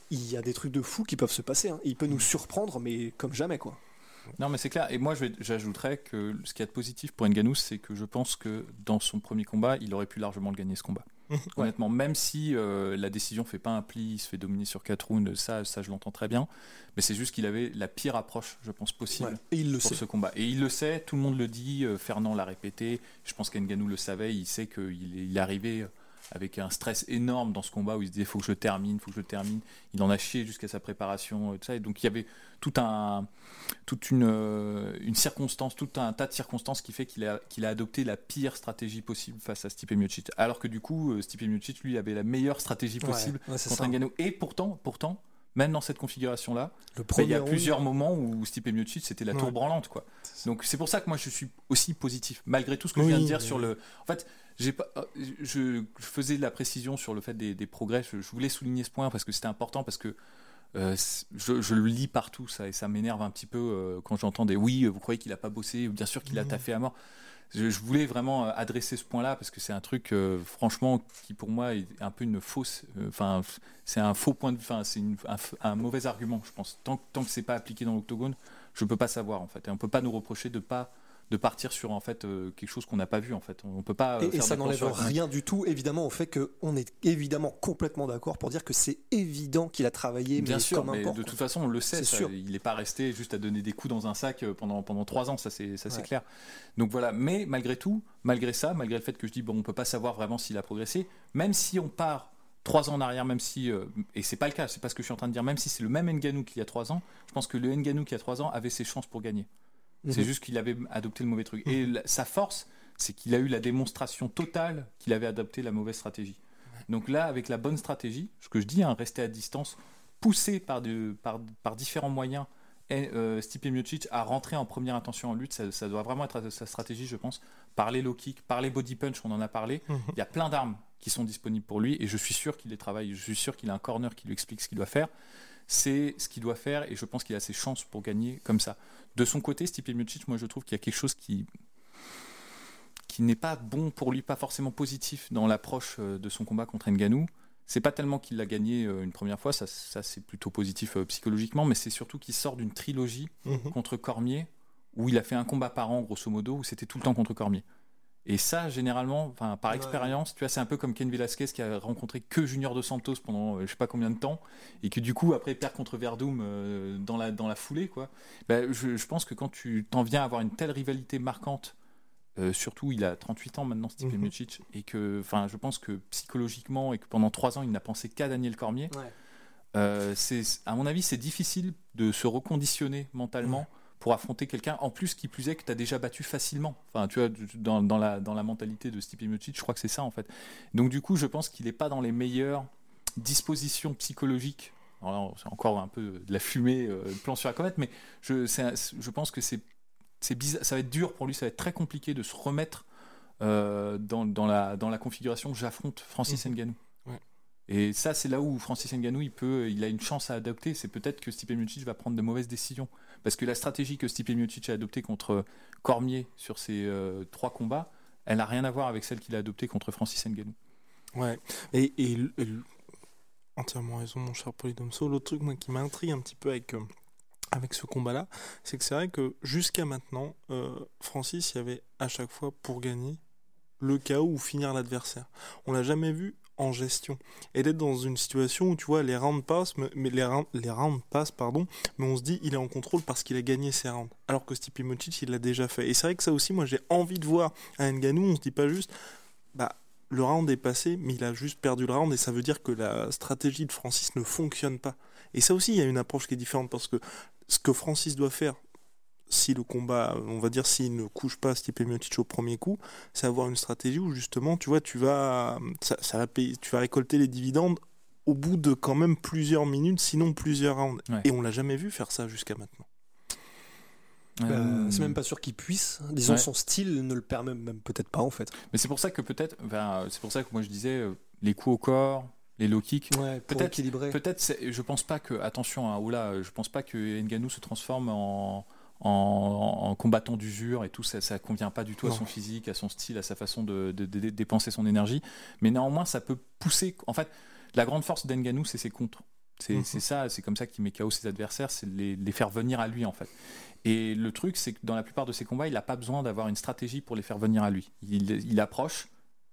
il y a des trucs de fou qui peuvent se passer. hein. Il peut nous surprendre, mais comme jamais quoi. Non, mais c'est clair. Et moi, j'ajouterais que ce qu'il y a de positif pour Ngannou, c'est que je pense que dans son premier combat, il aurait pu largement le gagner ce combat. Honnêtement, même si euh, la décision fait pas un pli, il se fait dominer sur 4 rounds, ça, ça je l'entends très bien. Mais c'est juste qu'il avait la pire approche, je pense, possible Ouais. Et il le pour sait. ce combat. Et il le sait, tout le monde le dit, euh, Fernand l'a répété, je pense qu'Nganou le savait, il sait qu'il est, il est arrivé avec un stress énorme dans ce combat où il se disait faut que je termine, faut que je termine. Il en a chié jusqu'à sa préparation, euh, tout ça. Et donc il y avait tout un, toute une, euh, une circonstance, tout un tas de circonstances qui fait qu'il a, qu'il a adopté la pire stratégie possible face à Stipe Miocic. Alors que du coup, euh, Stipe Miocic, lui, avait la meilleure stratégie Ouais, possible ouais, c'est contre ça. Ngannou. Et pourtant, pourtant, même dans cette configuration-là, bah, il y a round, plusieurs moments où Stipe Miocic c'était la tour branlante quoi. Donc c'est pour ça que moi je suis aussi positif malgré tout ce que Oui, je viens de dire sur le. En fait, pas, euh, je, faisais de la précision sur le fait des, des progrès. Je, je voulais souligner ce point parce que c'était important parce que euh, je, je le lis partout ça et ça m'énerve un petit peu euh, quand j'entends des oui vous croyez qu'il a pas bossé bien sûr qu'il a taffé à mort. Je, voulais vraiment euh, adresser ce point-là parce que c'est un truc, euh, franchement, qui pour moi est un peu une fausse. euh, Enfin, c'est un faux point de. Enfin, c'est un, mauvais argument, je pense. Tant, tant que c'est pas appliqué dans l'octogone, je peux pas savoir en fait. Et on peut pas nous reprocher de pas de partir sur en fait euh, quelque chose qu'on n'a pas vu en fait. On peut pas. euh, Et, ça n'enlève rien du tout, évidemment, au fait qu'on est évidemment complètement d'accord pour dire que c'est évident qu'il a travaillé, Bien mais sûr, comme un mais de toute façon, on le sait. C'est ça, sûr. Il n'est pas resté juste à donner des coups dans un sac euh, pendant, pendant trois ans, ça c'est ça, c'est clair. Donc voilà, mais malgré tout, malgré ça, malgré le fait que je dis, bon, on peut pas savoir vraiment s'il a progressé, même si on part trois ans en arrière, même si, euh, et c'est pas le cas, c'est pas ce que je suis en train de dire, même si c'est le même Nganou qu'il y a trois ans, je pense que le Nganou qui a trois ans avait ses chances pour gagner. C'est Mhm. juste qu'il avait adopté le mauvais truc. Et la- sa force, c'est qu'il a eu la démonstration totale qu'il avait adopté la mauvaise stratégie. Donc là, avec la bonne stratégie, ce que je dis, hein, rester à distance, poussé par, de- par, par différents moyens, et, euh, Stipe Miocic à rentrer en première intention en lutte, ça, ça doit vraiment être sa stratégie, je pense. Par les low kicks, par les body punch, on en a parlé. Il y a plein d'armes qui sont disponibles pour lui et je suis sûr qu'il les travaille. Je suis sûr qu'il a un corner qui lui explique ce qu'il doit faire. C'est ce qu'il doit faire et je pense qu'il a ses chances pour gagner comme ça. De son côté, Stipe Miocic, moi je trouve qu'il y a quelque chose qui qui n'est pas bon pour lui, pas forcément positif dans l'approche euh, de son combat contre Ngannou. C'est pas tellement qu'il l'a gagné euh, une première fois, ça, ça c'est plutôt positif euh, psychologiquement, mais c'est surtout qu'il sort d'une trilogie Mhm. contre Cormier où il a fait un combat par an grosso modo où c'était tout le temps contre Cormier. Et ça, généralement, enfin, par Ouais. expérience, tu vois, c'est un peu comme Ken Velasquez qui a rencontré que Junior Dos Santos pendant euh, je sais pas combien de temps, et que du coup, après, perd contre Verdum euh, dans, la, dans la foulée, quoi. Ben, je, je pense que quand tu t'en viens à avoir une telle rivalité marquante, euh, surtout il a 38 ans maintenant, Stipe. Miocic, et que, enfin, je pense que psychologiquement, et que pendant 3 ans, il n'a pensé qu'à Daniel Cormier, Ouais. euh, c'est, à mon avis, c'est difficile de se reconditionner mentalement pour affronter quelqu'un, en plus qui plus est que tu as déjà battu facilement. Enfin, tu vois, dans, dans la, dans la mentalité de Stipe Miocic, je crois que c'est ça en fait. Donc du coup, je pense qu'il n'est pas dans les meilleures dispositions psychologiques Alors c'est encore un peu de la fumée, euh, plan sur la comète, mais je, pense que c'est, c'est bizarre, ça va être dur pour lui, ça va être très compliqué de se remettre euh, dans, dans la, dans la configuration j'affronte Francis Mhm. Ngannou. Et ça, c'est là où Francis Ngannou, il, peut, il a une chance à adopter. C'est peut-être que Stipe Miocic va prendre de mauvaises décisions. Parce que la stratégie que Stipe Miocic a adoptée contre Cormier sur ses euh, trois combats, elle n'a rien à voir avec celle qu'il a adoptée contre Francis Ngannou. Ouais, et, et, entièrement raison, mon cher Polydomso. L'autre truc moi, qui m'intrigue un petit peu avec, euh, avec ce combat-là, c'est que c'est vrai que jusqu'à maintenant, euh, Francis, il y avait à chaque fois pour gagner le KO ou finir l'adversaire. On l'a jamais vu en gestion. Et d'être dans une situation où tu vois les rounds passent, mais, les, rounds, les rounds passent, pardon, mais on se dit il est en contrôle parce qu'il a gagné ses rounds. Alors que Stipe Miocic, il l'a déjà fait. Et c'est vrai que ça aussi, moi j'ai envie de voir à Nganou, on se dit pas juste, bah le round est passé, mais il a juste perdu le round et ça veut dire que la stratégie de Francis ne fonctionne pas. Et ça aussi, il y a une approche qui est différente parce que ce que Francis doit faire, si le combat, on va dire, s'il ne couche pas Stipe Miocic au premier coup, c'est avoir une stratégie où justement, tu vois, tu vas, ça, ça va payer, tu vas récolter les dividendes au bout de quand même plusieurs minutes, sinon plusieurs rounds. Ouais. Et on l'a jamais vu faire ça jusqu'à maintenant. Bah, Euh, c'est même pas sûr qu'il puisse. Disons, Ouais. son style ne le permet même peut-être pas en fait. Mais c'est pour ça que peut-être, c'est pour ça que moi je disais euh, les coups au corps, les low kicks. Ouais, Peut-être- équilibrer. Peut-être, je pense pas que, attention, hein, oula, je pense pas que Ngannou se transforme en, en, en combattant d'usure et tout, ça, ça convient pas du tout à son physique, à son style, à sa façon de, de- de- de dépenser son énergie. Mais néanmoins, ça peut pousser. En fait, la grande force d'Ngannou, c'est ses contres. C'est Mhm. c'est ça, c'est comme ça qu'il met KO ses adversaires, c'est les, faire venir à lui en fait. Et le truc, c'est que dans la plupart de ses combats, il n'a pas besoin d'avoir une stratégie pour les faire venir à lui. Il, il approche,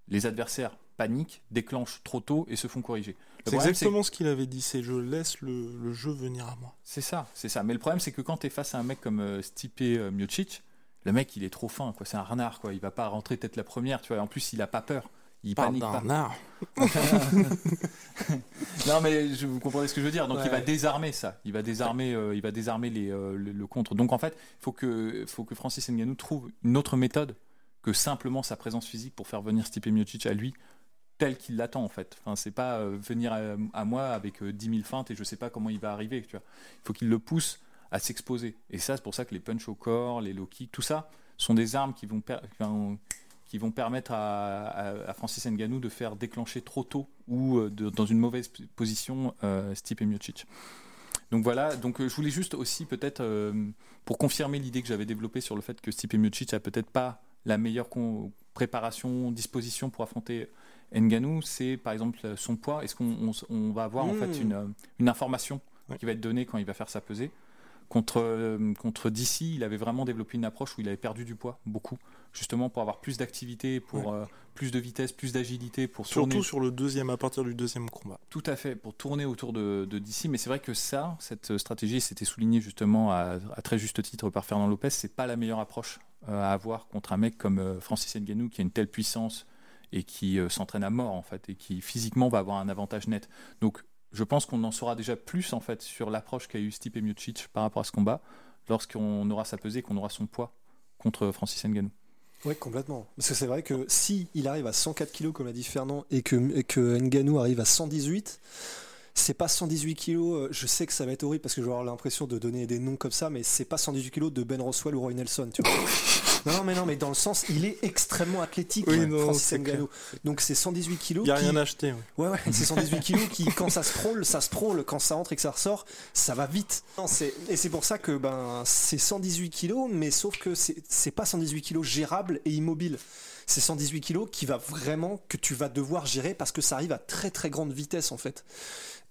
les adversaires paniquent, déclenchent trop tôt et se font corriger. C'est exactement ce qu'il avait dit, c'est je laisse le, le jeu venir à moi. c'est ça, c'est ça. Mais le problème, c'est que quand tu es face à un mec comme euh, Stipe euh, Miocic, le mec, il est trop fin, quoi. C'est un renard, quoi. Il va pas rentrer tête la première, tu vois. En plus, il a pas peur. Il Parle panique pas. d'un art. non, mais je, vous comprenez ce que je veux dire. Donc, Ouais. il va désarmer ça. Il va désarmer, euh, il va désarmer les, euh, le, le contre. Donc, en fait, il faut que, faut que Francis Ngannou trouve une autre méthode que simplement sa présence physique pour faire venir Stipe Miocic à lui tel qu'il l'attend en fait. Enfin, c'est pas euh, venir à, moi avec euh, 10 000 feintes et je sais pas comment il va arriver. Tu vois. Il faut qu'il le pousse à s'exposer. Et ça, c'est pour ça que les punch au corps, les low kicks, tout ça sont des armes qui vont, qui vont permettre à, Francis Ngannou de faire déclencher trop tôt ou euh, dans une mauvaise position euh, Stipe Miocic. Donc voilà, donc je voulais juste aussi peut-être pour confirmer l'idée que j'avais développée sur le fait que Stipe Miocic a peut-être pas la meilleure préparation, disposition pour affronter Ngannou, c'est par exemple son poids. Est-ce qu'on va avoir en fait une, euh, une information Ouais. qui va être donnée quand il va faire sa pesée? Contre, euh, contre DC, il avait vraiment développé une approche où il avait perdu du poids, beaucoup, justement pour avoir plus d'activité, pour euh, plus de vitesse, plus d'agilité, pour tourner. Surtout sur le deuxième, à partir du deuxième combat. Tout à fait, pour tourner autour de, de DC. Mais c'est vrai que ça, cette stratégie, c'était souligné justement à, à très juste titre par Fernand Lopez, c'est pas la meilleure approche euh, à avoir contre un mec comme Francis Ngannou qui a une telle puissance et qui euh, s'entraîne à mort en fait et qui physiquement va avoir un avantage net. Donc je pense qu'on en saura déjà plus en fait sur l'approche qu'a eu Stipe Miocic par rapport à ce combat lorsqu'on aura sa pesée, qu'on aura son poids contre Francis Ngannou. Oui, complètement. Parce que c'est vrai que si il arrive à 104 kg, comme l'a dit Fernand, et que, et que Ngannou arrive à 118, c'est pas 118 kg. euh, Je sais que ça va être horrible parce que je vais avoir l'impression de donner des noms comme ça, mais c'est pas 118 kg de Ben Roswell ou Roy Nelson. Tu vois. non, mais non, mais dans le sens, il est extrêmement athlétique, Oui, ouais, non, Francis Ngannou. Donc c'est 118 kg. Il n'y a rien acheté. ouais. Ouais, ouais, c'est 118 kilos qui, quand ça se prôle, ça se prôle, quand ça entre et que ça ressort, ça va vite. Non, et c'est pour ça que ben, c'est 118 kilos, mais sauf que c'est c'est pas 118 kilos gérable et immobile. C'est 118 kilos qui va vraiment, que tu vas devoir gérer parce que ça arrive à très très grande vitesse en fait.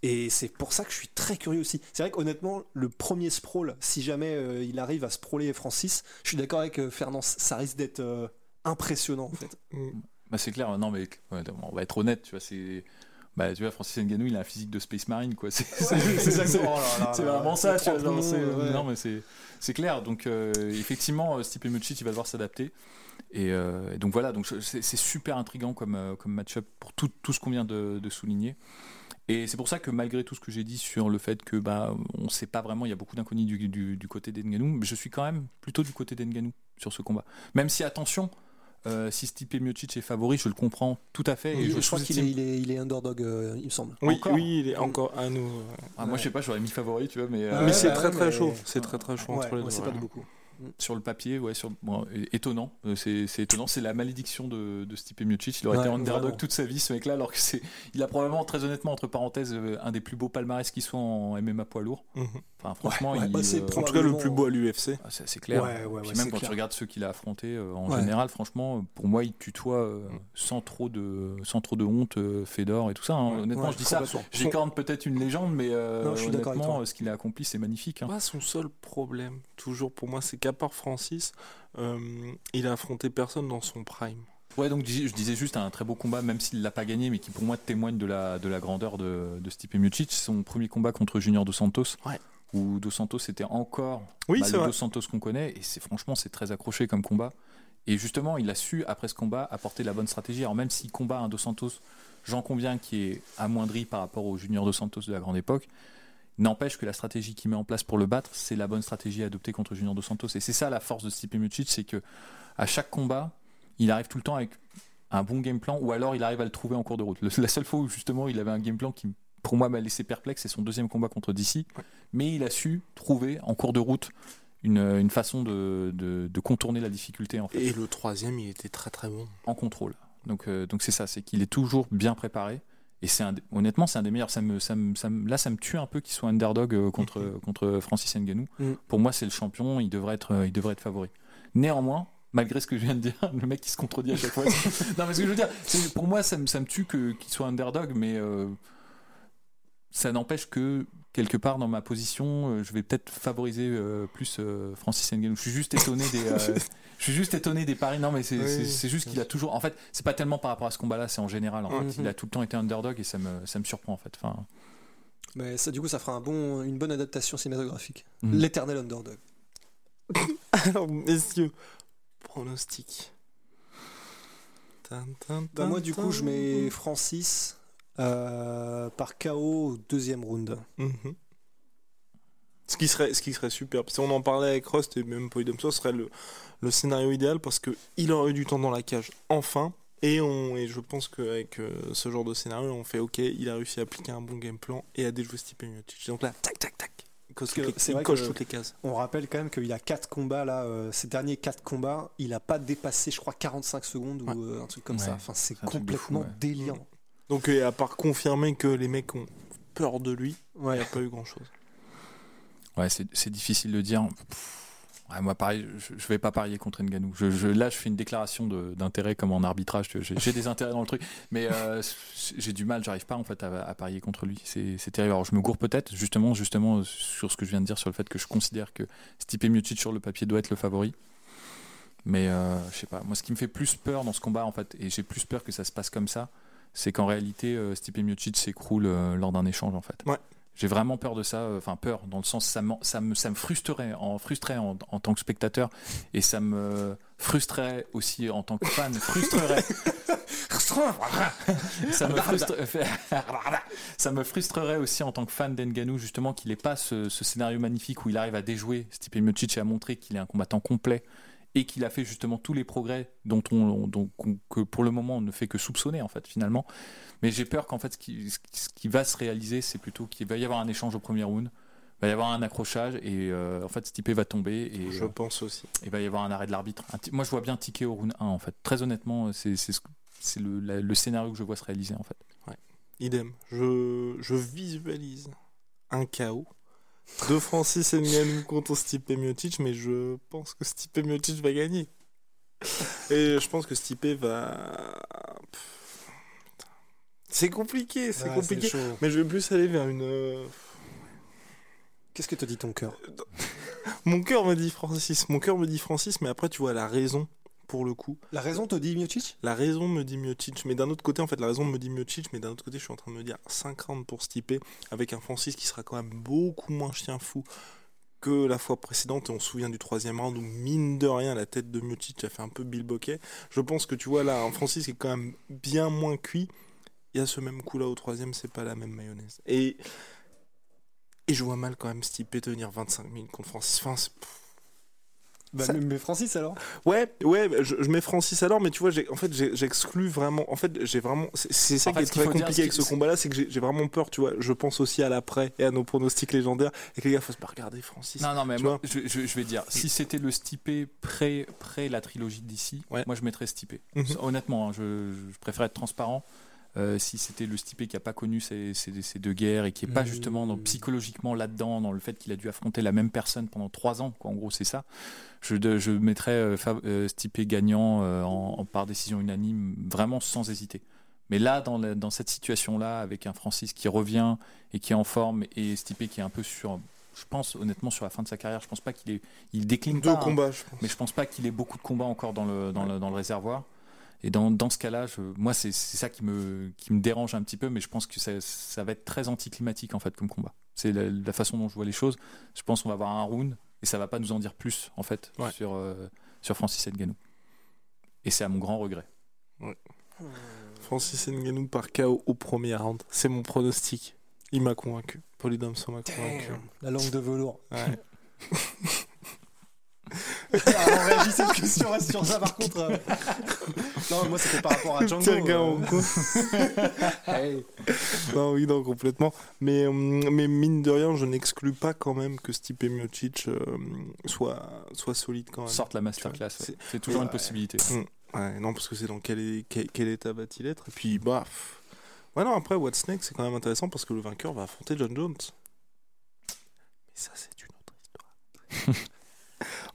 Et c'est pour ça que je suis très curieux aussi. C'est vrai qu'honnêtement, le premier sprawl, si jamais euh, il arrive à sprawler Francis, je suis d'accord avec euh, Fernand, ça risque d'être euh, impressionnant en fait. Bah c'est clair, non mais on va être honnête, tu vois, c'est bah tu vois Francis Ngannou, il a un physique de Space Marine quoi, c'est vraiment ça, tu vois, non mais c'est clair. Donc effectivement, Stipe Miocic, il va devoir s'adapter. Et, donc voilà, donc c'est super intriguant comme comme match-up pour tout, ce qu'on vient de souligner. Et c'est pour ça que malgré tout ce que j'ai dit sur le fait que bah on sait pas vraiment, il y a beaucoup d'inconnus du, du, du côté d'Enganou, mais je suis quand même plutôt du côté d'Enganou sur ce combat. Même si attention, euh, si Stipe Miocic est favori, je le comprends tout à fait. Et je je crois qu'il est, il est, il est underdog, euh, il me semble. Oui, Encore oui, il est encore à nous. euh. Ah, moi, je sais pas, j'aurais mis favori, tu vois, mais, euh, Ouais, mais c'est bah très ouais, très mais- chaud. C'est très très chaud Ouais, entre les ouais, deux. c'est pas ouais. de beaucoup. Sur le papier, ouais, sur, bon, étonnant. Euh, C'est c'est étonnant. C'est la malédiction de, de Stipe Miocic. Il aurait Ouais, été underdog vraiment. toute sa vie, ce mec-là, alors que c'est, il a probablement, très honnêtement, entre parenthèses, euh, un des plus beaux palmarès qui soit en MMA poids lourd. Mhm. Enfin, franchement, Ouais, ouais, il, bah, c'est euh, En tout cas, le plus beau à l'UFC. ah, c'est clair. Ouais, ouais, Puis ouais, même quand clair. tu regardes ceux qu'il a affrontés, euh, en Ouais. général, franchement, pour moi, il tutoie euh, sans trop de, sans trop de honte euh, Fedor et tout ça. hein. Honnêtement, Ouais, je dis ça. J'écorne peut-être une légende, mais euh, Non, je suis honnêtement, ce qu'il a accompli, c'est magnifique. hein. Pas son seul problème, toujours pour moi, c'est qu'à part Francis, euh, il a affronté personne dans son prime. Ouais, donc je disais juste un très beau combat, même s'il l'a pas gagné, mais qui pour moi témoigne de la, de la grandeur de, de Stipe Miocic. Son premier combat contre Junior Dos Santos, Ouais. où Dos Santos était encore Oui, bah, le vrai. Dos Santos qu'on connaît, et c'est franchement c'est très accroché comme combat. Et justement, il a su après ce combat apporter la bonne stratégie. Alors même s'il combat un Dos Santos, j'en conviens, qui est amoindri par rapport au Junior Dos Santos de la grande époque. N'empêche que la stratégie qu'il met en place pour le battre, c'est la bonne stratégie adoptée contre Junior Dos Santos. Et c'est ça la force de Stipe Miocic, c'est que à chaque combat, il arrive tout le temps avec un bon game plan, ou alors il arrive à le trouver en cours de route. Le- la seule fois où justement il avait un game plan qui, pour moi, m'a laissé perplexe, c'est son deuxième combat contre DC. Mais il a su trouver en cours de route une, une façon de, de- de contourner la difficulté en fait Et le troisième, il était très très bon. en contrôle. Donc euh, donc c'est ça, c'est qu'il est toujours bien préparé. Et c'est honnêtement, c'est un des meilleurs. Ça me, ça me- ça me- là, ça me tue un peu qu'il soit underdog euh, contre, contre Francis Ngannou. Mhm. Pour moi, c'est le champion. Il devrait être, euh, il devrait être favori. Néanmoins, malgré ce que je viens de dire, le mec qui se contredit à chaque fois. non, mais ce que je veux dire, pour moi, ça me, ça me tue que- qu'il soit underdog, mais euh, ça n'empêche que quelque part dans ma position, euh, je vais peut-être favoriser euh, plus euh, Francis Ngannou. Je suis juste étonné des, euh, je suis juste étonné des paris. Non, mais c'est Oui, juste qu'il a toujours. En fait, c'est pas tellement par rapport à ce combat-là, c'est en général. En fait, Mhm. il a tout le temps été underdog et ça me, ça me surprend en fait. Enfin, Mais ça, du coup, ça fera un bon, une bonne adaptation cinématographique. Mhm. L'éternel underdog. Alors, messieurs, pronostic. Bah, moi, du coup, je mets Francis euh, par KO au deuxième round. Mhm. Ce qui serait, ce qui serait super. Si on en parlait avec Rust et même Poidum, ce serait le, le scénario idéal parce que il aurait eu du temps dans la cage, enfin. Et, on, et je pense qu'avec euh, ce genre de scénario, on fait OK, il a réussi à appliquer un bon game plan et à déjouer Stipe Miocic. Donc là, tac, tac, tac. C'est vrai coche que- toutes les cases. On rappelle quand même qu'il a quatre combats là, euh, ces derniers quatre combats, il n'a pas dépassé, je crois, 45 secondes ou Ouais. euh, un truc comme Ouais, ça. Enfin, c'est complètement fou, ouais. délirant. Donc, et à part confirmer que les mecs ont peur de lui, il Ouais. n'y a pas eu grand chose. Ouais, c'est difficile de dire. Ouais, moi, pareil, je, je vais pas parier contre Ngannou. Je, là, je fais une déclaration d'intérêt comme en arbitrage. J'ai des intérêts dans le truc, mais euh, j'ai du mal. J'arrive pas en fait à, parier contre lui. C'est terrible. Alors, je me gourre peut-être justement, justement sur ce que je viens de dire sur le fait que je considère que Stipe Miocic sur le papier doit être le favori. Mais euh, je sais pas. Moi, ce qui me fait plus peur dans ce combat, en fait, et j'ai plus peur que ça se passe comme ça, c'est qu'en réalité, euh, Stipe Miocic s'écroule euh, lors d'un échange, en fait. J'ai vraiment peur de ça. euh, Enfin, peur dans le sens ça, ça me ça me frustrerait en frustrerait en, en tant que spectateur et ça me frustrerait aussi en tant que fan. frustrerait. ça me frustre- ça me frustrerait aussi en tant que fan d'Enganou justement qu'il n'ait pas ce, ce scénario magnifique où il arrive à déjouer Stipe Miocic et à montrer qu'il est un combattant complet et qu'il a fait justement tous les progrès dont on, dont- que pour le moment on ne fait que soupçonner en fait finalement. Mais j'ai peur qu'en fait ce qui, ce va se réaliser c'est plutôt qu'il va y avoir un échange au premier round, il va y avoir un accrochage et euh, en fait Stipe va tomber et Je euh, pense aussi. il va y avoir un arrêt de l'arbitre. Moi je vois bien ticket au round 1 en fait. Très honnêtement c'est le, la- le scénario que je vois se réaliser en fait. Idem. Je, je visualise un chaos de Francis Ngannou contre Stipe Miocic, mais je pense que Stipe Miocic va gagner. Et je pense que Stipe va... C'est compliqué, c'est Ouais, compliqué. Mais je vais plus aller vers une... euh, Qu'est-ce que te dit ton cœur? Mon cœur me dit Francis, mon cœur me dit Francis, mais après tu vois la raison, pour le coup. La raison te dit Miocic? La raison me dit Miocic, mais d'un autre côté, en fait, la raison me dit Miocic, mais d'un autre côté, je suis en train de me dire 50 pour Stipe, avec un Francis qui sera quand même beaucoup moins chien fou que la fois précédente, et on se souvient du troisième round où, mine de rien, la tête de Miocic a fait un peu Bill Bokeh. Je pense que tu vois là, un Francis qui est quand même bien moins cuit, il y a ce même coup là au troisième, c'est pas la même mayonnaise. Et, et je vois mal quand même Stipe tenir 25 000 contre Francis. Enfin. Bah, Ça- Mais Francis alors Ouais, ouais, bah, je, je mets Francis alors, mais tu vois, en fait, j'exclus vraiment. En fait, j'ai vraiment. C'est, ça En qui fait, est très dire, compliqué avec ce combat-là, c'est que j'ai, vraiment peur, tu vois. Je pense aussi à l'après et à nos pronostics légendaires, et que les gars, faut se pas regarder Francis. Non, non, mais moi, je, je- je vais dire, si c'était le Stipe pré la trilogie d'ici, Ouais. moi je mettrais Stipe. Mhm. Honnêtement, hein, je, je préfère être transparent. Euh, si c'était le Stipe qui n'a pas connu ces, ces- ces deux guerres et qui n'est pas Mhm. justement dans- psychologiquement là-dedans, dans le fait qu'il a dû affronter la même personne pendant trois ans, quoi, en gros c'est ça, je, mettrais euh, euh, Stipe gagnant euh, en, en- par décision unanime, vraiment sans hésiter. Mais là, dans, la- dans cette situation-là, avec un Francis qui revient et qui est en forme, et Stipe qui est un peu sur, je pense honnêtement sur la fin de sa carrière, je pense pas qu'il est, il décline Deux pas, hein. combats, je pense. mais je pense pas qu'il ait beaucoup de combats encore dans le, dans le, dans le réservoir. Et dans, dans ce cas-là, je- moi, c'est c'est ça qui me, qui me dérange un petit peu, mais je pense que ça, ça va être très anticlimatique en fait comme combat. C'est la, la façon dont je vois les choses. Je pense qu'on va avoir un round et ça va pas nous en dire plus en fait Ouais. sur, euh, sur Francis Ngannou. Et c'est à mon grand regret. Francis Ngannou par KO au premier round. C'est mon pronostic. Il m'a convaincu. Polydomso m'a convaincu. La langue de velours. Ouais. Alors réagissez que sur, sur ça par contre. euh. Non, moi c'était par rapport à Django. Tiens, gars, euh. Hey. Non, oui, non, complètement. Mais, euh, mais mine de rien, je n'exclus pas quand même que Stipe Miocic euh, soit, soit solide quand même. Sorte la masterclass, ouais. C'est- toujours Ouais. une possibilité. Ouais, non, parce que c'est dans quel, quel, quel état va-t-il être Et puis, bah. Ouais, non, après, What Snake, c'est quand même intéressant parce que le vainqueur va affronter John Jones. Mais ça, c'est une autre histoire.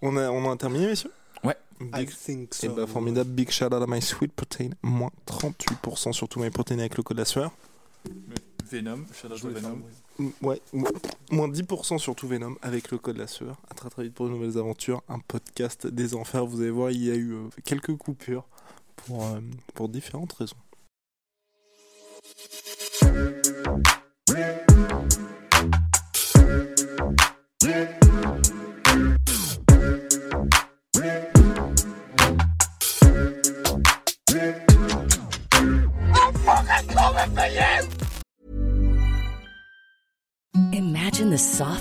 on, a, on a terminé, messieurs? Ouais. I Big, think et so. bah, formidable. Big shout out à My Sweet Protein. Moins 38% sur tout My Protein avec le code la sueur. Venom, voulais faire Venom. Ouais, mo- moins 10% sur tout Venom avec le code la sueur. À très très vite pour de nouvelles aventures. Un podcast des enfers. Vous allez voir, il y a eu euh, quelques coupures pour, euh, pour différentes raisons.